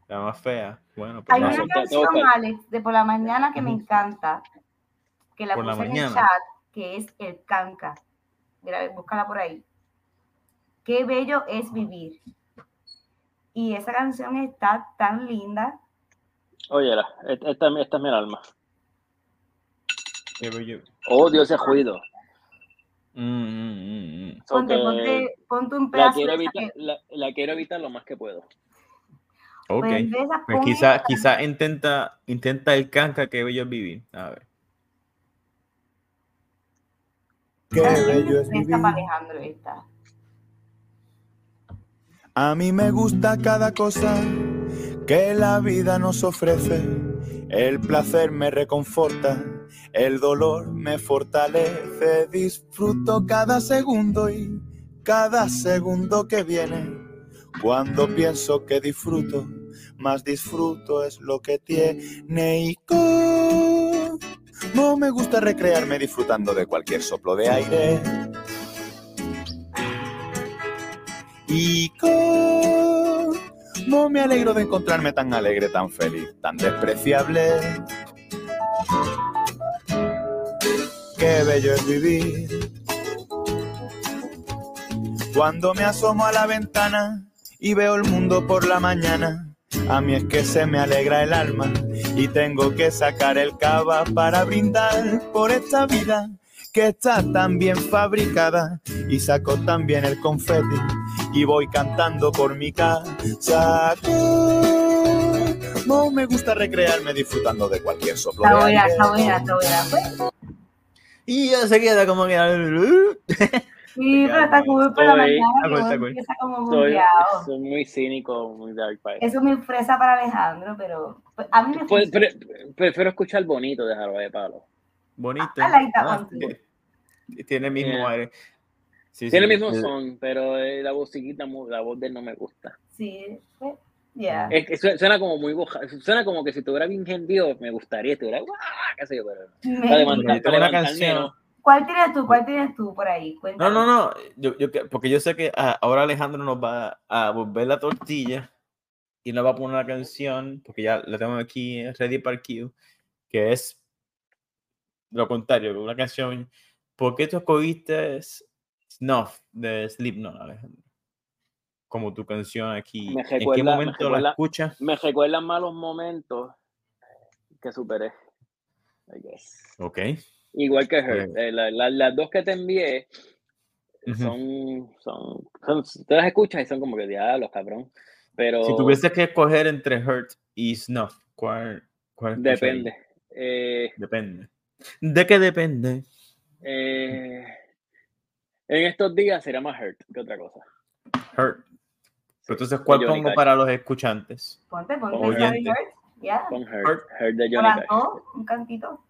La más fea. Bueno, pues Hay una canción, Alex, de por la mañana que me encanta, que la puse en el chat, que es el canca. Mira, búscala por ahí. Qué bello es vivir. Y esa canción está tan linda. Oye, esta, esta, esta es mi alma. Oh, Dios, ese ruido. Mm, mm, mm, ponte, ponte, ponte, un pedazo. La quiero, evitar, la, la quiero evitar lo más que puedo. Ok. Pues, pues quizá, quizá intenta, intenta el canca que bello es vivir. A ver. Qué bello es vivir. A mí me gusta cada cosa que la vida nos ofrece. El placer me reconforta el dolor me fortalece, disfruto cada segundo y cada segundo que viene. Cuando pienso que disfruto, más disfruto es lo que tiene y no me gusta recrearme disfrutando de cualquier soplo de aire. Y no me alegro de encontrarme tan alegre, tan feliz, tan despreciable qué bello es vivir. Cuando me asomo a la ventana y veo el mundo por la mañana, a mí es que se me alegra el alma y tengo que sacar el cava para brindar por esta vida que está tan bien fabricada y saco también el confeti y voy cantando por mi casa. No me gusta recrearme disfrutando de cualquier soplo. Está buena, está buena, está buena. Y ya se queda como que. (laughs) Sí, pero está cool por la mañana. Está como soy, soy, muy cínico, muy dark para eso. es muy fresa para Alejandro, pero pues, a mí me pues, Prefiero escuchar bonito de Jaro de Palo. Bonito. Ah, ah, tiene el mismo aire. Sí, tiene el mismo son, pero eh, la vocita, la voz de él no me gusta. Sí, pues, yeah. Es, suena como muy boja, suena como que si tuviera bien gentío me gustaría, estuviera, qué sé yo, pero me, una canción. ¿Cuál tienes tú? ¿Cuál tienes tú por ahí? No, no, no, yo, yo, porque yo sé que ah, ahora Alejandro nos va a volver la tortilla y nos va a poner una canción, porque ya la tengo aquí ready para Q, que es lo contrario, una canción. ¿Por qué tú escogiste Snuff de Slipknot, Alejandro? Como tu canción aquí. Me recuerda, ¿En qué momento la escuchas? Me recuerdan malos momentos que superé. I guess. Ok. Igual que Hurt. Eh, las dos que te envié son, son, son, Tú las escuchas y son como que diablos, cabrón. Pero. Si tuvieses que escoger entre Hurt y Snuff, ¿cuál, cuál Depende. Eh, depende. ¿De qué depende? Eh, en estos días será más Hurt que otra cosa. Hurt. Entonces, ¿cuál pongo para los escuchantes? Ponte, ponte. Hurt. Yeah. Con Hurt. Hurt de Johnny Cash. Un cantito.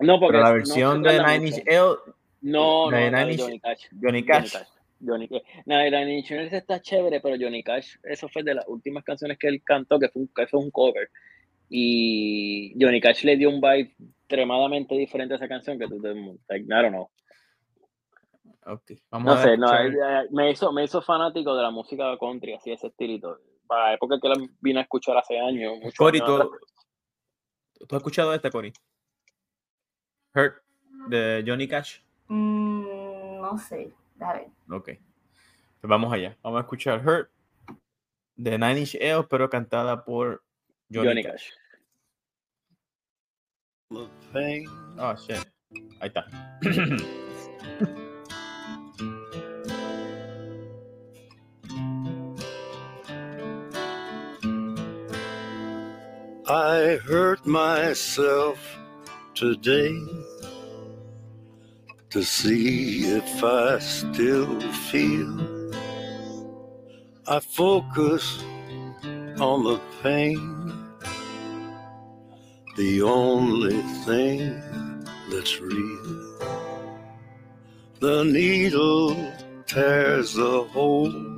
No, porque la versión de Nine Inch Nails. No, no, de no, Johnny Cash. Johnny Cash. Johnny Cash. No, Nine Inch Nails está chévere, pero Johnny Cash, eso fue de las últimas canciones que él cantó, que fue un, que fue un cover. Y Johnny Cash le dio un vibe extremadamente diferente a esa canción que tú te. Like, I don't know. Okay. Vamos no sé, no, me, hizo, me hizo fanático de la música country, así ese estilito. Para la época que la vine a escuchar hace años. Cory, ¿tú, ¿tú has escuchado esta, Cory? Hurt de Johnny Cash? Mm, no sé. Dale. Ok. Pues vamos allá. Vamos a escuchar Hurt de Nine Inch Nails, pero cantada por Johnny, Cash. Oh, shit. Ahí está. (clears throat) I hurt myself today to see if I still feel. I focus on the pain, the only thing that's real. The needle tears a hole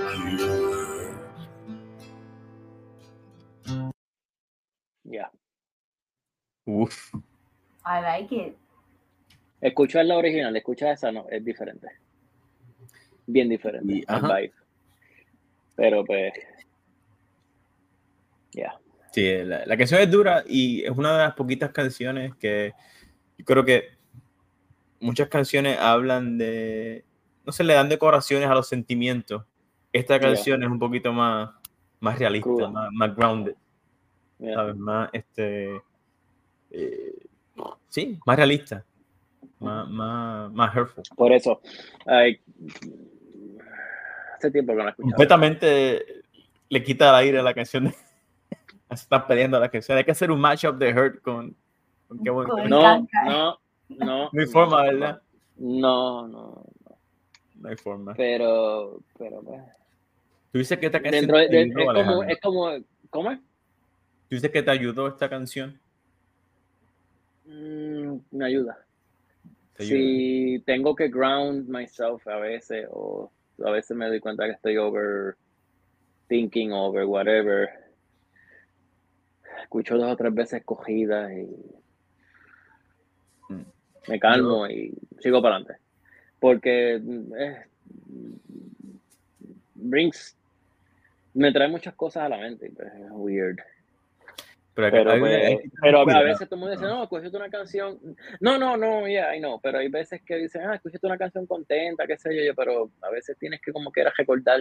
Uf. I like it. Escuchar la original, escuchar esa no, es diferente. Bien diferente. Y- ajá. vibe. Pero pues. Ya. Sí, la, la canción es dura y es una de las poquitas canciones que yo creo que muchas canciones hablan de, no se le dan decoraciones a los sentimientos. Esta Yeah. canción es un poquito más, más realista, más, más grounded, ya. ¿sabes? Más, este, eh, sí, más realista, más, más, más hurtful. Por eso. ay, hace tiempo que no la escuchaba. Completamente le quita el aire a la canción. (laughs) de- están peleando la canción. Hay que hacer un matchup de Hurt con, con qué bueno. Con- No, no, no. No hay forma, ¿verdad? No, no. No hay forma. Pero, pero pues. Tú dices que esta canción Dentro de, te de- ayudó, es como, es como, ¿cómo es? Tú dices que te ayudó esta canción. Mm, me ayuda. Si tengo que ground myself a veces, o a veces me doy cuenta que estoy over thinking, over whatever, escucho dos o tres veces cogidas y Mm. me calmo y sigo para adelante. Porque eh, brings, me trae muchas cosas a la mente, pues, es weird. Pero, hay- Pero, hay- pues, que pero a veces todo el mundo dice, no, escúchate una canción. No, no, no, yeah, I know. Pero hay veces que dicen, ah, escúchate una canción contenta, qué sé yo, yo, pero a veces tienes que como quieras recordar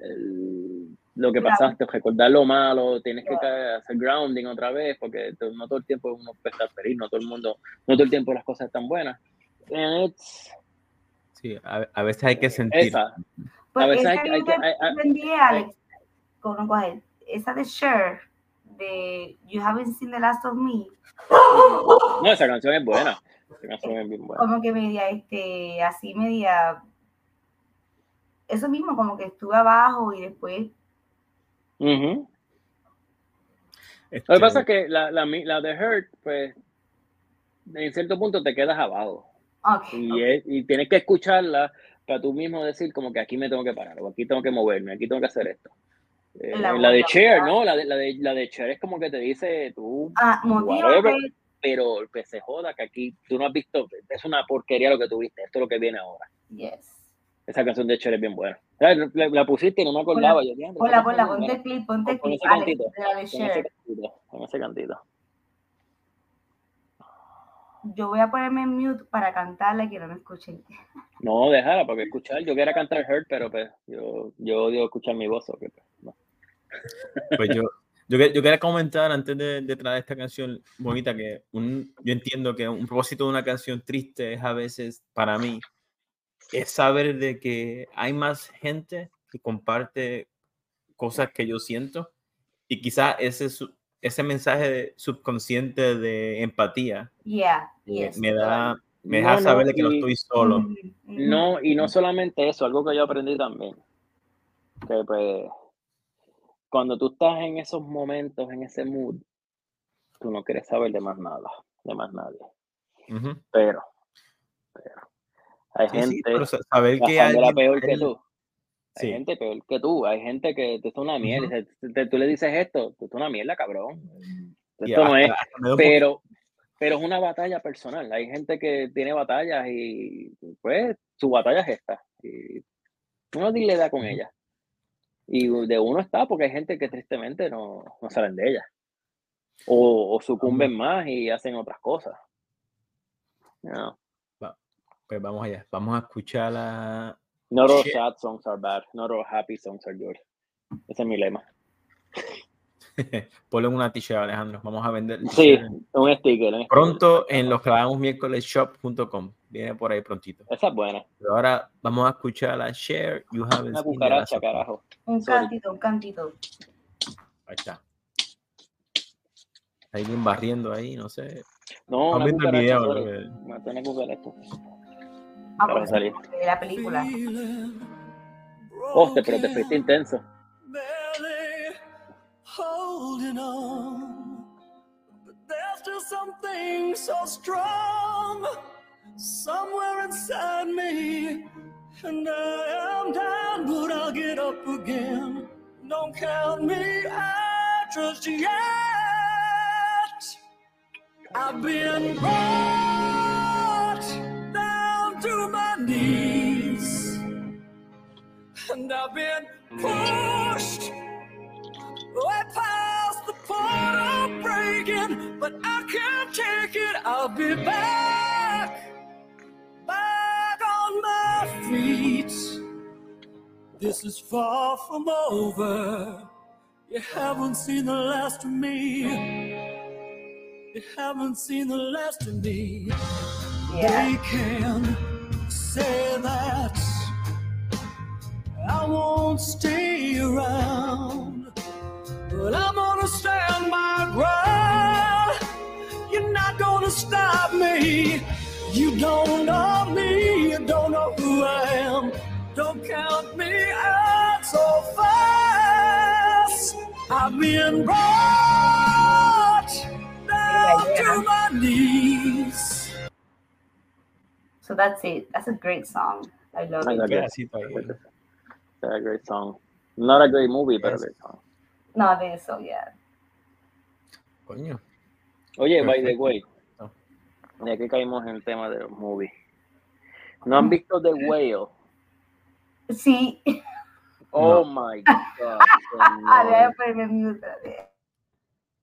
el- lo que Claro. pasaste, recordar lo malo, tienes que Claro. ca- hacer grounding otra vez, porque to- no todo el tiempo uno puede estar feliz, no todo el mundo, no todo el tiempo las cosas están buenas. And it's- Sí, a, a veces hay que sentir. esa, Pues veces esa hay que- hay que- Alex, con con él. Esa de Cher, de You Haven't Seen the Last of Me, no, esa canción es buena. Esa canción es bien buena. como que media, este, así media, eso mismo, como que estuve abajo y después. Este, Lo que pasa es que la, la, la de Hurt, pues, en cierto punto te quedas abajo. Y, es- y tienes que escucharla para tú mismo decir como que aquí me tengo que parar, o aquí tengo que moverme, aquí tengo que hacer esto. Eh, La la, de Cher. ¿no? La de, la, de, la de Cher es como que te dice tú, Ah, whatever, pero que se joda, que aquí tú no has visto, es una porquería lo que tuviste, esto es lo que viene ahora. yes. Esa canción de Cher es bien buena. La, la pusiste y no me acordaba. yo, "Diantre, Ponla, esa ponla, canción es ponte buena". el clip, ponte el clip, Con ese cantito, con ese cantito. Yo voy a ponerme en mute para cantarla y que no me escuchen. No, déjala, porque escuchar, yo quería cantar Hurt, pero pues yo, yo odio escuchar mi voz. ok, pues, no. Pues yo, yo, yo quería comentar antes de, de traer esta canción bonita que un, yo entiendo que un propósito de una canción triste es a veces para mí es saber de que hay más gente que comparte cosas que yo siento y quizás ese, ese mensaje subconsciente de empatía yeah, me da me deja saber de que no estoy solo. No, y no solamente eso, algo que yo aprendí también. Que pues, cuando tú estás en esos momentos, en ese mood, tú no quieres saber de más nada, de más nadie. Pero, pero, hay gente. saber que hay peor que tú. Hay gente peor que tú. Hay gente que te está una mierda. tú le dices esto, tú estás una mierda, cabrón. Esto no es. Pero, pero es una batalla personal. Hay gente que tiene batallas y pues su batalla es esta. Y uno le da con ella. Y de uno está porque hay gente que tristemente no, no salen de ella. O, sucumben más y hacen otras cosas. Pues vamos allá. Vamos a escuchar la. Not all sad songs are bad. Not all happy songs are good. Ese es mi lema. (laughs) Ponle una t-shirt, Alejandro. Vamos a vender. Sí, un sticker, Pronto en los clavamos miércoles shop.com. Viene por ahí prontito. Esa es buena. Pero ahora vamos a escuchar la share. You have una cucaracha, carajo. Un cantito, un cantito. Ahí está. Alguien barriendo ahí, no sé. No, una video. Una cucaracha. Ah, Para salir. De la película. Hostia, pero te fuiste intenso. holding on. But there's just something so strong somewhere inside me. And I am down, but I'll get up again. Don't count me out just yet. I've been brought knees, and I've been pushed way past the point of breaking, but I can't take it. I'll be back, back on my feet. This is far from over. You haven't seen the last of me. You haven't seen the last of me. Yeah. They can say that I won't stay around. But I'm gonna stand my ground. You're not gonna stop me. You don't know me, you don't know who I am. Don't count me out so fast. I've been brought down to my knees. So that's it. That's a great song. I love it. That's a great song. Not a great movie, but a great song. No, de eso, ya. Coño. Oye, by the way, ya que caímos en el tema de los movies. ¿No han visto The Whale? Sí. Oh my God. (laughs)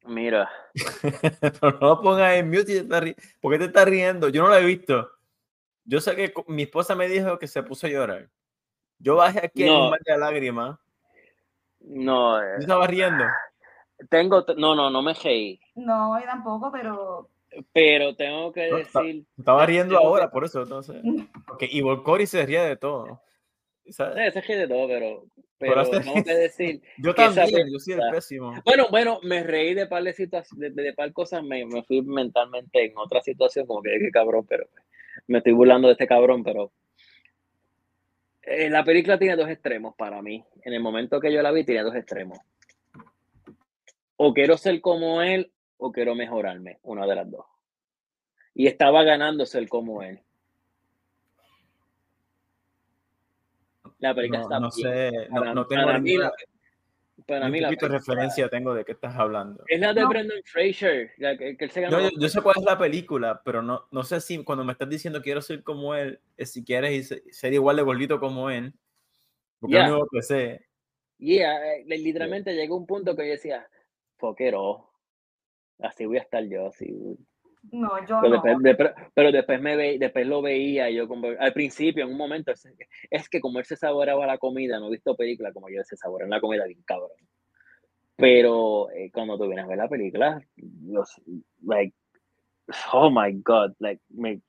Mira. (laughs) no lo pongas en mute y ¿Por qué te estás riendo? Yo no lo he visto. Yo sé que mi esposa me dijo que se puso a llorar. Yo bajé aquí en un mar de lágrimas no. Eh, estaba riendo? Tengo, no, no, no me reí. No, yo tampoco, pero. Pero tengo que decir. Estaba riendo ahora, por eso, entonces. (laughs) Porque Ivor Cory se ría de todo. ¿sabes? Se ríe de todo, pero. Pero tengo que (laughs) decir. yo también, yo soy el pésimo. Bueno, bueno, me reí de par de, de, de, par cosas, me, me, fui mentalmente en otra situación, como que qué cabrón, pero me estoy burlando de este cabrón, pero eh, la película tiene dos extremos para mí. En el momento que yo la vi, tiene dos extremos. O quiero ser como él o quiero mejorarme, una de las dos. Y estaba ganando ser como él. La película está no sé, no, tengo para mí la referencia tengo de qué estás hablando. Es la de Brendan Fraser. yo, sé cuál es la película, pero no, no sé si cuando me estás diciendo quiero ser como él, si quieres ser igual de gordito como él. Porque yeah. lo que sé. Yeah, eh, literalmente llegó un punto que yo decía, foquero, así voy a estar yo, así. No, yo pero no. Después, pero después, me ve, después lo veía yo como, al principio, en un momento, es, que como él se saboreaba la comida, no he visto película como yo se saborea la comida bien cabrón. Pero eh, cuando tú vienes a ver la película, los, like, oh my god, like, me,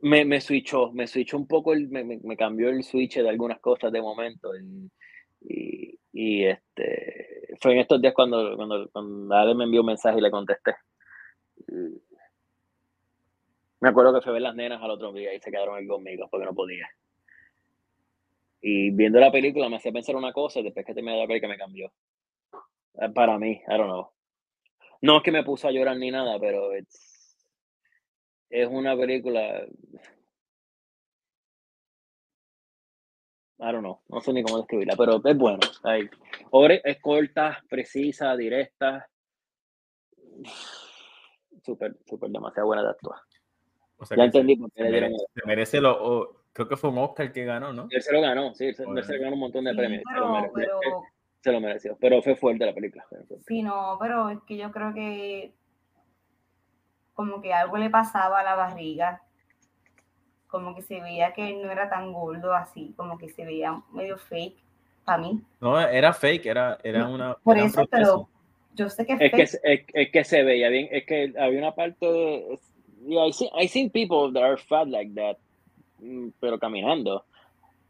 me, me switchó, me switchó un poco, el, me, me, cambió el switch de algunas cosas de momento. Y, y, este, fue en estos días cuando, cuando, cuando Ale me envió un mensaje y le contesté. Me acuerdo que fue ver las nenas al otro día y se quedaron ahí conmigo porque no podía. Y viendo la película me hacía pensar una cosa y después que terminé la película me cambió. Eh, para mí, I don't know. No es que me puso a llorar ni nada, pero es una película. I don't know, no sé ni cómo describirla, pero es bueno. es corta, precisa, directa. Súper, súper demasiado buena de actuar. ya entendí por qué le dieron. Se merece lo, creo que fue un Oscar que ganó, ¿no? Él se lo ganó, sí, él se, ganó un montón de premios. Pero, se lo mereció, pero fue fuerte la película. Sí, no, pero es que yo creo que como que algo le pasaba a la barriga, como que se veía que él no era tan gordo así, como que se veía medio fake para mí. No, era fake, era, era una... Por eso, pero yo sé que es, es Que, es, que se veía bien, es que había una parte de... Yeah, I, see, I seen people that are fat like that, mm, pero caminando.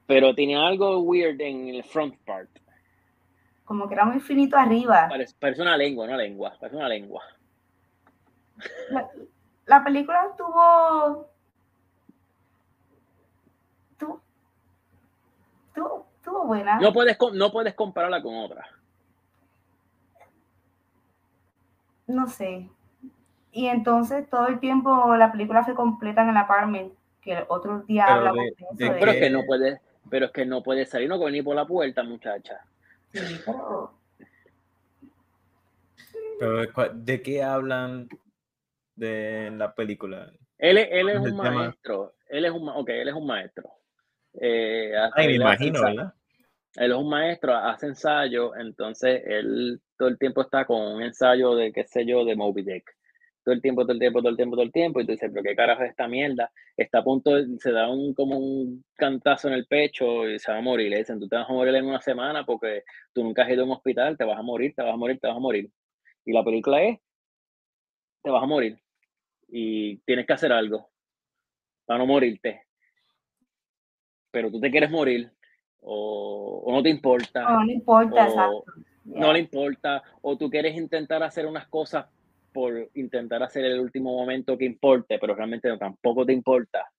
Pero tenía algo weird en el front part como que era muy finito arriba. Parece, una lengua, una lengua, parece una lengua. La, película tuvo... Tuvo, tuvo, buena. No puedes, no puedes compararla con otra. No sé. Y entonces todo el tiempo la película se completa en el apartment, que el otro día pero pero, es que no puedes, pero es que no puedes salir, no puedes venir por la puerta, muchacha. Pero, ¿de qué hablan de la película? Él, él es un maestro. Él es un, okay, él es un maestro. Eh, Ay, me imagino, ¿verdad? Él es un maestro, hace ensayo, entonces él todo el tiempo está con un ensayo de, qué sé yo, de Moby Dick todo el tiempo, todo el tiempo, todo el tiempo, todo el tiempo, y tú dices, pero qué carajo es esta mierda, está a punto, se da un como un cantazo en el pecho y se va a morir, le dicen, tú te vas a morir en una semana porque tú nunca has ido a un hospital, te vas a morir, te vas a morir, te vas a morir. Y la película es, te vas a morir y tienes que hacer algo para no morirte. Pero tú te quieres morir o, no te importa. No, no importa, exacto. No le importa, o tú quieres intentar hacer unas cosas por intentar hacer el último momento que importe, pero realmente no, tampoco te importa.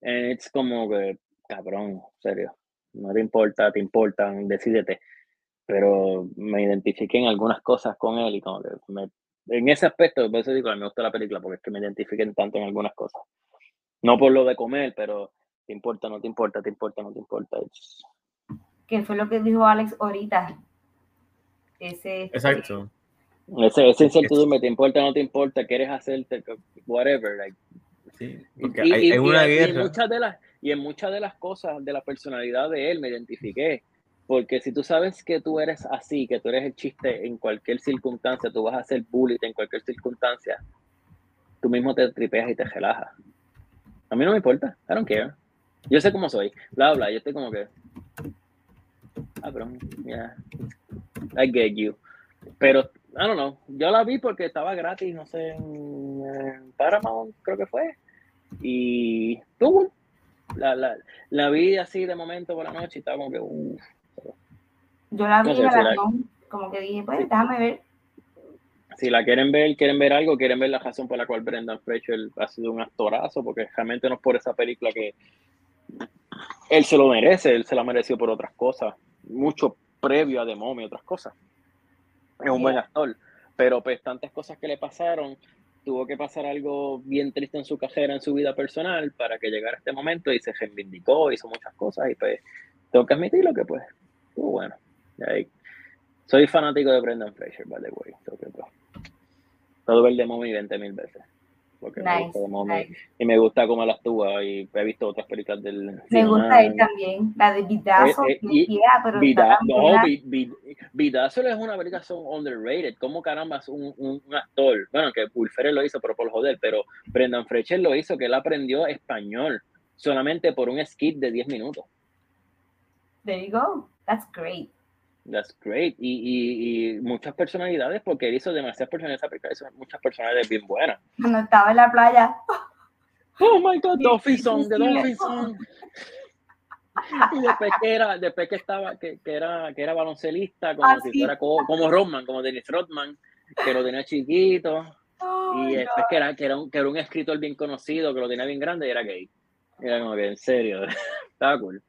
Es como que, cabrón, serio, no te importa, te importan, decídete. Pero me identifiqué en algunas cosas con él y como que me, en ese aspecto, por eso digo, me gusta la película, porque es que me identifiquen tanto en algunas cosas. No por lo de comer, pero te importa, no te importa, te importa, no te importa. ¿Qué fue lo que dijo Alex ahorita? Ese, Exacto. Ese, esa incertidumbre, ¿te importa o no te importa? ¿Quieres hacerte whatever? Like. Sí, porque y, hay, una guerra. Y en, muchas de las, y en muchas de las cosas de la personalidad de él me identifiqué. Porque si tú sabes que tú eres así, que tú eres el chiste en cualquier circunstancia, tú vas a hacer bullying en cualquier circunstancia, tú mismo te tripeas y te relajas. A mí no me importa, I don't care. Yo sé cómo soy, bla, bla, yo estoy como que... Ah, pero, yeah, I get you. Pero I don't know. Yo la vi porque estaba gratis, no sé, en, Paramount, creo que fue. Y tuvo. La, la, la, vi así de momento por la noche y estaba como que. Yo la vi la como que dije, pues déjame ver. Si la quieren ver, quieren ver algo, quieren ver la razón por la cual Brendan Fraser ha sido un actorazo, porque realmente no es por esa película que él se lo merece, él se la mereció por otras cosas, mucho previo a The y otras cosas es un buen actor, pero pues tantas cosas que le pasaron, tuvo que pasar algo bien triste en su carrera, en su vida personal, para que llegara este momento y se reivindicó, hizo muchas cosas y pues tengo que admitirlo que pues, estuvo bueno. soy fanático de Brendan Fraser, by the way. Todo ver de Mommy 20 mil veces porque me gusta y me gusta cómo él actúa y he visto otras películas del me gusta él también la de Vidazo eh, eh, pero Vida, no, Vidazo es una película son underrated como caramba es un, un, actor bueno que Will lo hizo pero por joder pero Brendan Fraser lo hizo que él aprendió español solamente por un skit de 10 minutos. There you go that's great That's great. Y, y, muchas personalidades, porque él hizo demasiadas personalidades, hizo muchas personalidades bien buenas. Cuando estaba en la playa. Oh my god, Dolphin Song, The Dolphin Song. Y después que era, después que estaba, que, que era, que era baloncelista, como Ah, si fuera como, como Rodman, como Dennis Rodman, que lo tenía chiquito. Oh, y después que era, que era un, que era un escritor bien conocido, que lo tenía bien grande y era gay. Era como que en serio, (laughs) estaba cool.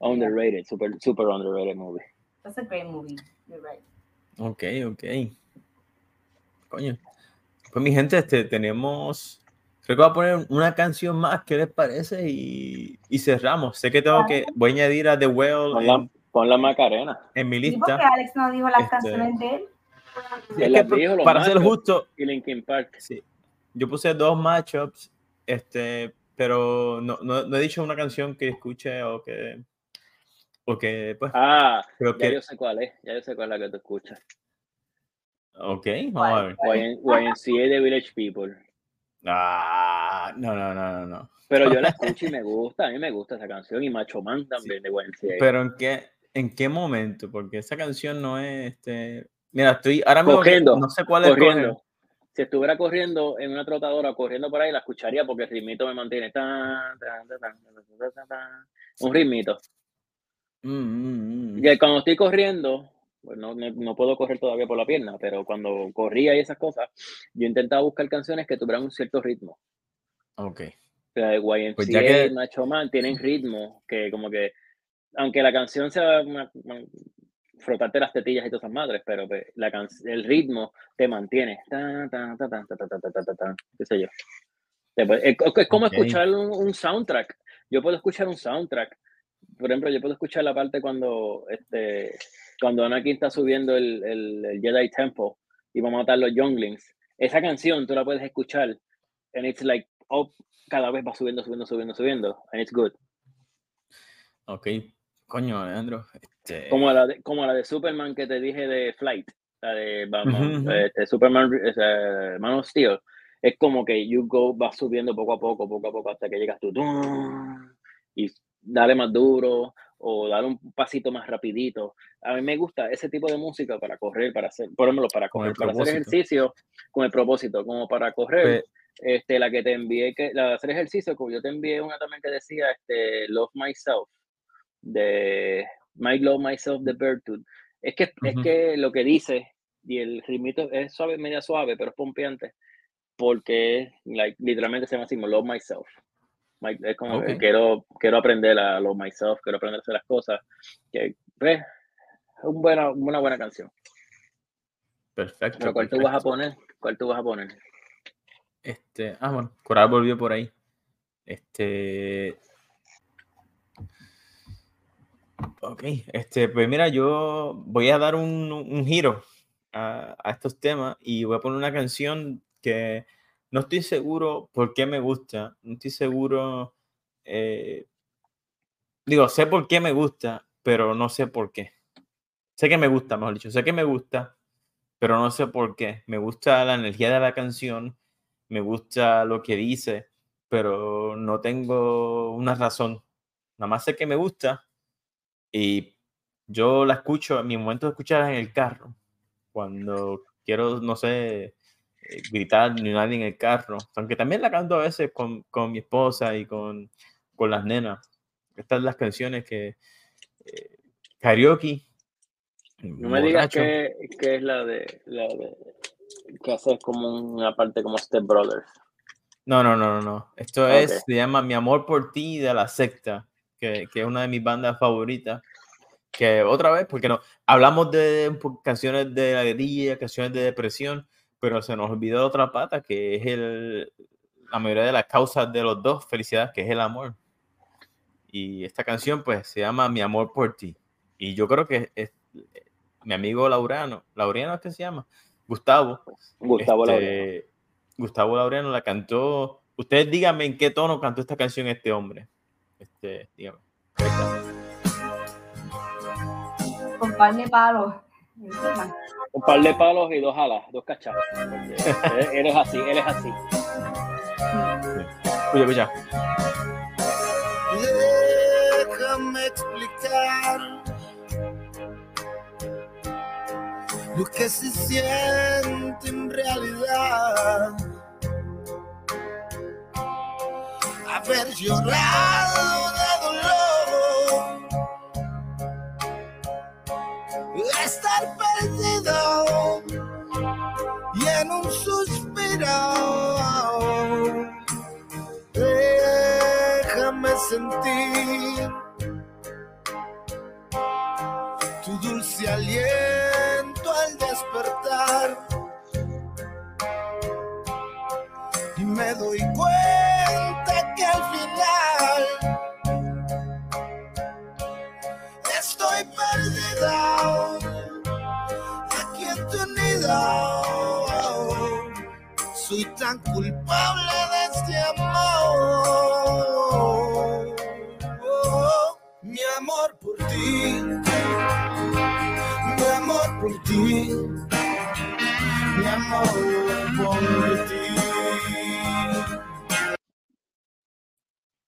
Underrated, super, super underrated movie. That's a great movie. You're right. Ok, ok. Coño. Pues mi gente, este, tenemos... Creo que voy a poner una canción más, ¿qué les parece? Y, y cerramos. Sé que tengo que... Voy a añadir a The Well Pon la, en, pon la Macarena. en mi ¿Y por qué lista. Alex no dijo las Este, canciones de él? Sí, es que dijo, para ser justo, Y Linkin Park. sí, yo puse dos matchups, este, pero no, no, no he dicho una canción que escuche o que... O que, pues, Ah, creo ya que... yo sé cuál es. Ya yo sé cuál es la que tú escuchas. Ok, vamos a ver. YMCA de Village People. Ah, no, no, no, no, no. Pero yo la (laughs) escucho y me gusta. A mí me gusta esa canción. Y Macho Man también de YMCA. Pero en qué, en qué momento, porque esa canción no es este. Mira, estoy ahora mismo que Corriendo, no sé cuál es corriendo. Si estuviera corriendo en una trotadora, corriendo por ahí, la escucharía porque el ritmito me mantiene. Tan, tan, tan, tan, tan, tan, tan, tan. Un ritmito. Mm, mm, mm. Cuando estoy corriendo, bueno, no, no, puedo correr todavía por la pierna, pero cuando corría y esas cosas, yo intentaba buscar canciones que tuvieran un cierto ritmo. Ok. La de YMCA, pues que... Nacho Man, tienen ritmo que como que, aunque la canción sea una, una, frotarte las tetillas y todas esas madres, pero la can... el ritmo te mantiene. Qué sé yo. Es, como okay. escuchar un, un soundtrack. Yo puedo escuchar un soundtrack por ejemplo, yo puedo escuchar la parte cuando este cuando Anakin está subiendo el, el, el Jedi Temple y va a matar los Younglings. Esa canción tú la puedes escuchar and it's like oh, cada vez va subiendo, subiendo, subiendo, subiendo and it's good. Ok. Coño, Alejandro. Este, Como la de, como la de Superman que te dije de Flight, la de Batman, este, Superman, Man of Steel. Es como que you go, vas subiendo poco a poco, poco a poco, hasta que llegas tú. ¡tum! Y dale más duro o dar un pasito más rapidito. A mí me gusta ese tipo de música para correr, para hacer, por ejemplo, para correr, para hacer ejercicio con el propósito, como para correr. Pues, este, la que te envié, que, la de hacer ejercicio, como yo te envié una también que decía, este, Love Myself, de My Love Myself de Bertud. Es que, es Ujú. que lo que dice, y el ritmito es suave, media suave, pero es pompeante, porque like, literalmente se llama así, Love Myself. My- es como que Ok. quiero, quiero aprender a Love Myself, quiero aprender a hacer las cosas. Que, pues, es un buena, una buena canción. perfecto. Pero ¿cuál tú vas a perfecto. poner? ¿Cuál tú vas a poner? Este, ah, bueno, Coral volvió por ahí. Este. Ok, este, pues mira, yo voy a dar un, un giro a, a estos temas y voy a poner una canción que no estoy seguro por qué me gusta, no estoy seguro, eh, digo, sé por qué me gusta, pero no sé por qué. Sé que me gusta, mejor dicho, sé que me gusta, pero no sé por qué. Me gusta la energía de la canción, me gusta lo que dice, pero no tengo una razón. Nada más sé que me gusta y yo la escucho, en mi momento de escucharla en el carro, cuando quiero, no sé, eh, gritar ni nadie en el carro, aunque también la canto a veces con, con mi esposa y con, con las nenas. Estas son las canciones que eh, karaoke. No me digas que, que es la de, la de que haces como una parte como Step Brothers. No, no, no, no, no. Esto Ok. es, se llama Mi Amor por Ti de la secta, que, que es una de mis bandas favoritas. Que otra vez, porque no, hablamos de po- canciones de alegría, canciones de depresión, pero se nos olvidó otra pata, que es el, la mayoría de las causas de los dos, felicidad, que es el amor. Y esta canción, pues, se llama Mi Amor por Ti. Y yo creo que es, mi amigo Laureano, Laureano es que se llama, Gustavo, Gustavo este, Laureano. Gustavo Laureano la cantó. Ustedes díganme en qué tono cantó esta canción este hombre. Este, de palos. encima. Un par de palos y dos alas, dos cachazos. Él, él es así, él es así. Escucha, escucha. Déjame explicar lo que se siente en realidad. haber llorado tu dulce aliento al despertar. Y me doy cuenta que al final estoy perdida aquí en tu nido. Soy tan culpable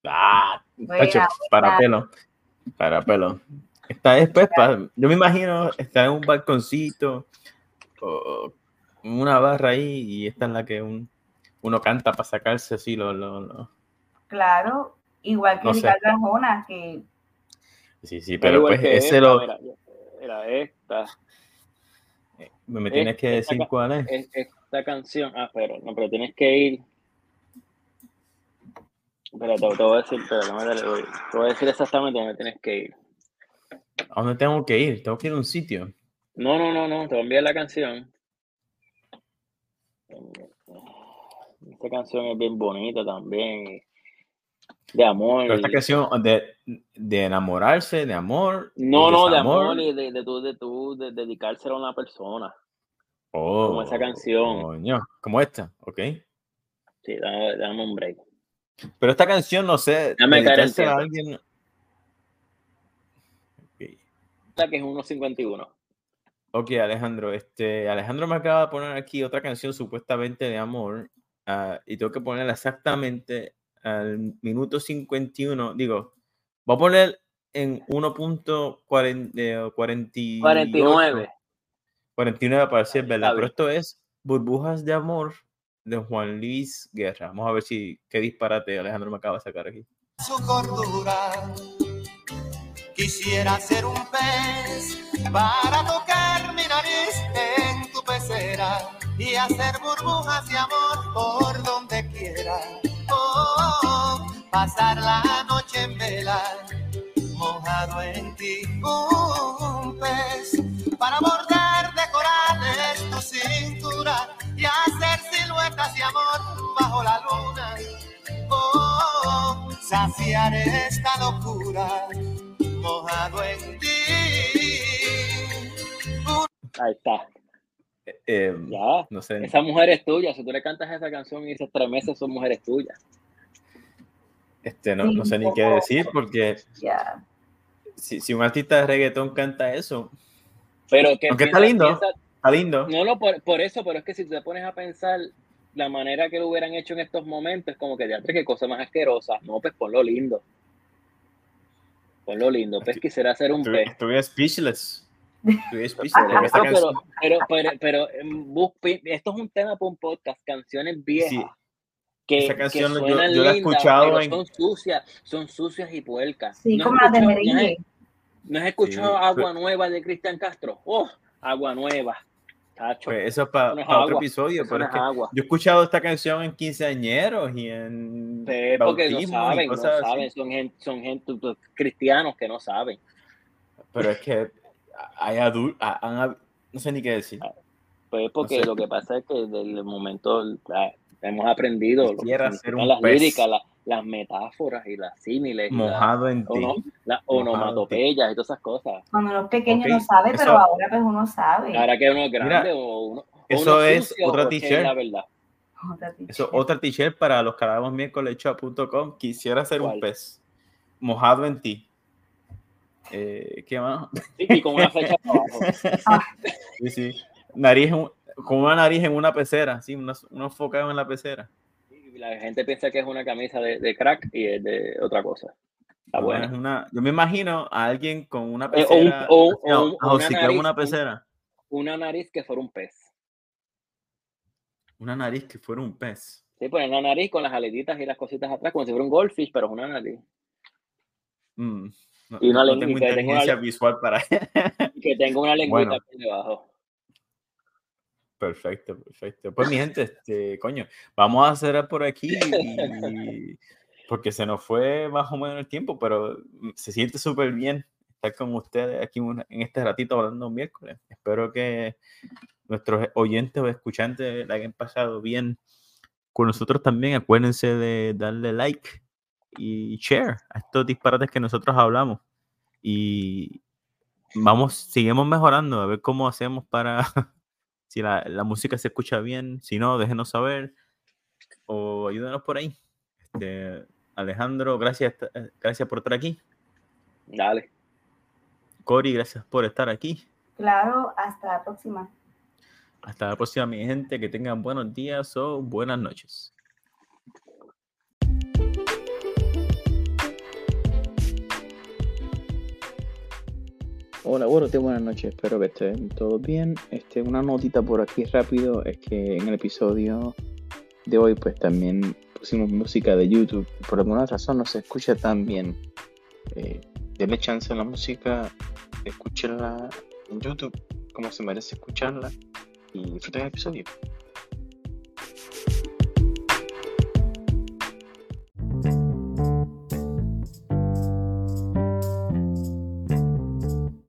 Ah, tacho, para pelo. Para pelo. Esta es, pues, yo me imagino estar en un balconcito o una barra ahí y esta es la que un- uno canta para sacarse así lo, lo, lo- Claro, igual que No. Ricardo Arjona, que Sí, sí, Pero pues que ese esta, lo... era esta, Me tienes que esta decir cuál es. es- esta canción. Ah, pero no, pero tienes que ir. Espera, te, te voy a decir, espera, no me dale, voy. te voy a decir exactamente dónde tienes que ir. ¿A dónde tengo que ir? Tengo que ir a un sitio. No, no, no, no, te voy a enviar la canción. Esta canción es bien bonita también. De amor. Pero esta canción de, de enamorarse, de amor. No, no, de amor y de, de tú, de tú, de dedicárselo a una persona. Oh, como esa canción. coño, como esta, ok. Sí, dame, dame un break. Pero esta canción, no sé, Déjame caer a alguien. Que es 1.51. Ok, Alejandro, este, Alejandro me acaba de poner aquí otra canción supuestamente de amor ah, y tengo que ponerla exactamente al minuto 51. Digo, voy a poner en 1.49. 49. 49 para decir verdad, pero esto es Burbujas de Amor de Juan Luis Guerra. Vamos a ver si qué disparate Alejandro me acaba de sacar aquí. su cordura. Quisiera ser un pez para tocar mi nariz en tu pecera y hacer burbujas de amor por donde quiera. Pasar la noche en vela, mojado en ti, un pez para bordar de corales tu cintura y hacer siluetas de amor bajo la luna. Oh, saciar esta locura mojado en ti. Ahí está. Eh, eh, Ya. no sé. Esa mujer es tuya. Si tú le cantas esa canción y dices tres meses, son mujeres tuyas. Este, no, Sí, no sé ni qué decir porque si, si un artista de reggaetón canta eso, Pero que Aunque está lindo. piensa- está lindo. no, no, por, por eso, pero es que si te pones a pensar la manera que lo hubieran hecho en estos momentos, como que teatro, qué cosa más asquerosa. No, pues ponlo lindo. Ponlo lindo. Pues quisiera hacer un pez. estuve speechless. Estuve (laughs) speechless. Pero, pero, pero, pero, pero, em, esto es un tema para un podcast, canciones viejas. Sí. Que, Esa canción que yo- suenan yo la he escuchado en- son sucias, son sucias y puercas. Sí, ¿No has como las de escuchado- no has- merengue. ¿No has escuchado Sí, Agua Nueva de Cristian Castro? ¡Oh! Agua Nueva. Tacho. pues eso es para Eso no es otro episodio, eso pero no es es que agua. yo he escuchado esta canción en quinceañeros y en Sí, porque no saben, no saben, son gente, son gente pues, cristianos que no saben. Pero es que hay adultos, no sé ni qué decir. Pues porque sé. lo que pasa es que desde el momento la- hemos aprendido lo significan un las pez. líricas, la- las metáforas y las símiles, y la- Mojado en ti. las Mojado onomatopeyas y todas esas cosas. Cuando uno es pequeño Ok, no sabe, pero eso- ahora pues uno sabe. Ahora que uno es grande Mira, o uno, eso uno es sucio otra t-shirt. Eso, otra t-shirt para los que hablamos miércoles shop.com. Quisiera ser un ¿Cuál? pez mojado en ti. Eh, ¿Qué más? Sí, y con una flecha para (laughs) abajo. Sí, sí. Nariz con una nariz en una pecera, sí, una, una enfocado en la pecera. Y La gente piensa que es una camisa de, de crack y es de otra cosa. Está No, bueno. es una- yo me imagino a alguien con una Eh, o un- pecera. o- o no, un- a una hocicar nariz, una un- pecera. Una nariz que fuera un pez. Una nariz que fuera un pez. Sí, pues una nariz con las aletitas y las cositas atrás, como si fuera un goldfish, pero es una nariz. Mm, no, y una no tengo inteligencia visual para que tengo una (laughs) lengüita por debajo. Perfecto, perfecto. Pues mi gente, este, coño, vamos a cerrar por aquí (laughs) porque se nos fue más o menos el tiempo, pero se siente súper bien estar con ustedes aquí en este ratito hablando un miércoles. Espero que nuestros oyentes o escuchantes la hayan pasado bien con nosotros también. Acuérdense de darle like y share a estos disparates que nosotros hablamos. Y vamos, seguimos mejorando, a ver cómo hacemos para, (laughs) si la, la música se escucha bien, si no, déjenos saber o ayúdenos por ahí. Este, Alejandro, gracias, gracias por estar aquí. Dale. Cori, gracias por estar aquí. Claro, hasta la próxima. Hasta la próxima, mi gente. Que tengan buenos días o buenas noches. Hola, bueno, buenas noches, espero que estén todos bien. Este, una notita por aquí rápido es que en el episodio de hoy pues también pusimos música de YouTube. Por alguna razón no se escucha tan bien. Eh, denle chance a la música, escúchenla en YouTube como se merece escucharla y disfruten el episodio.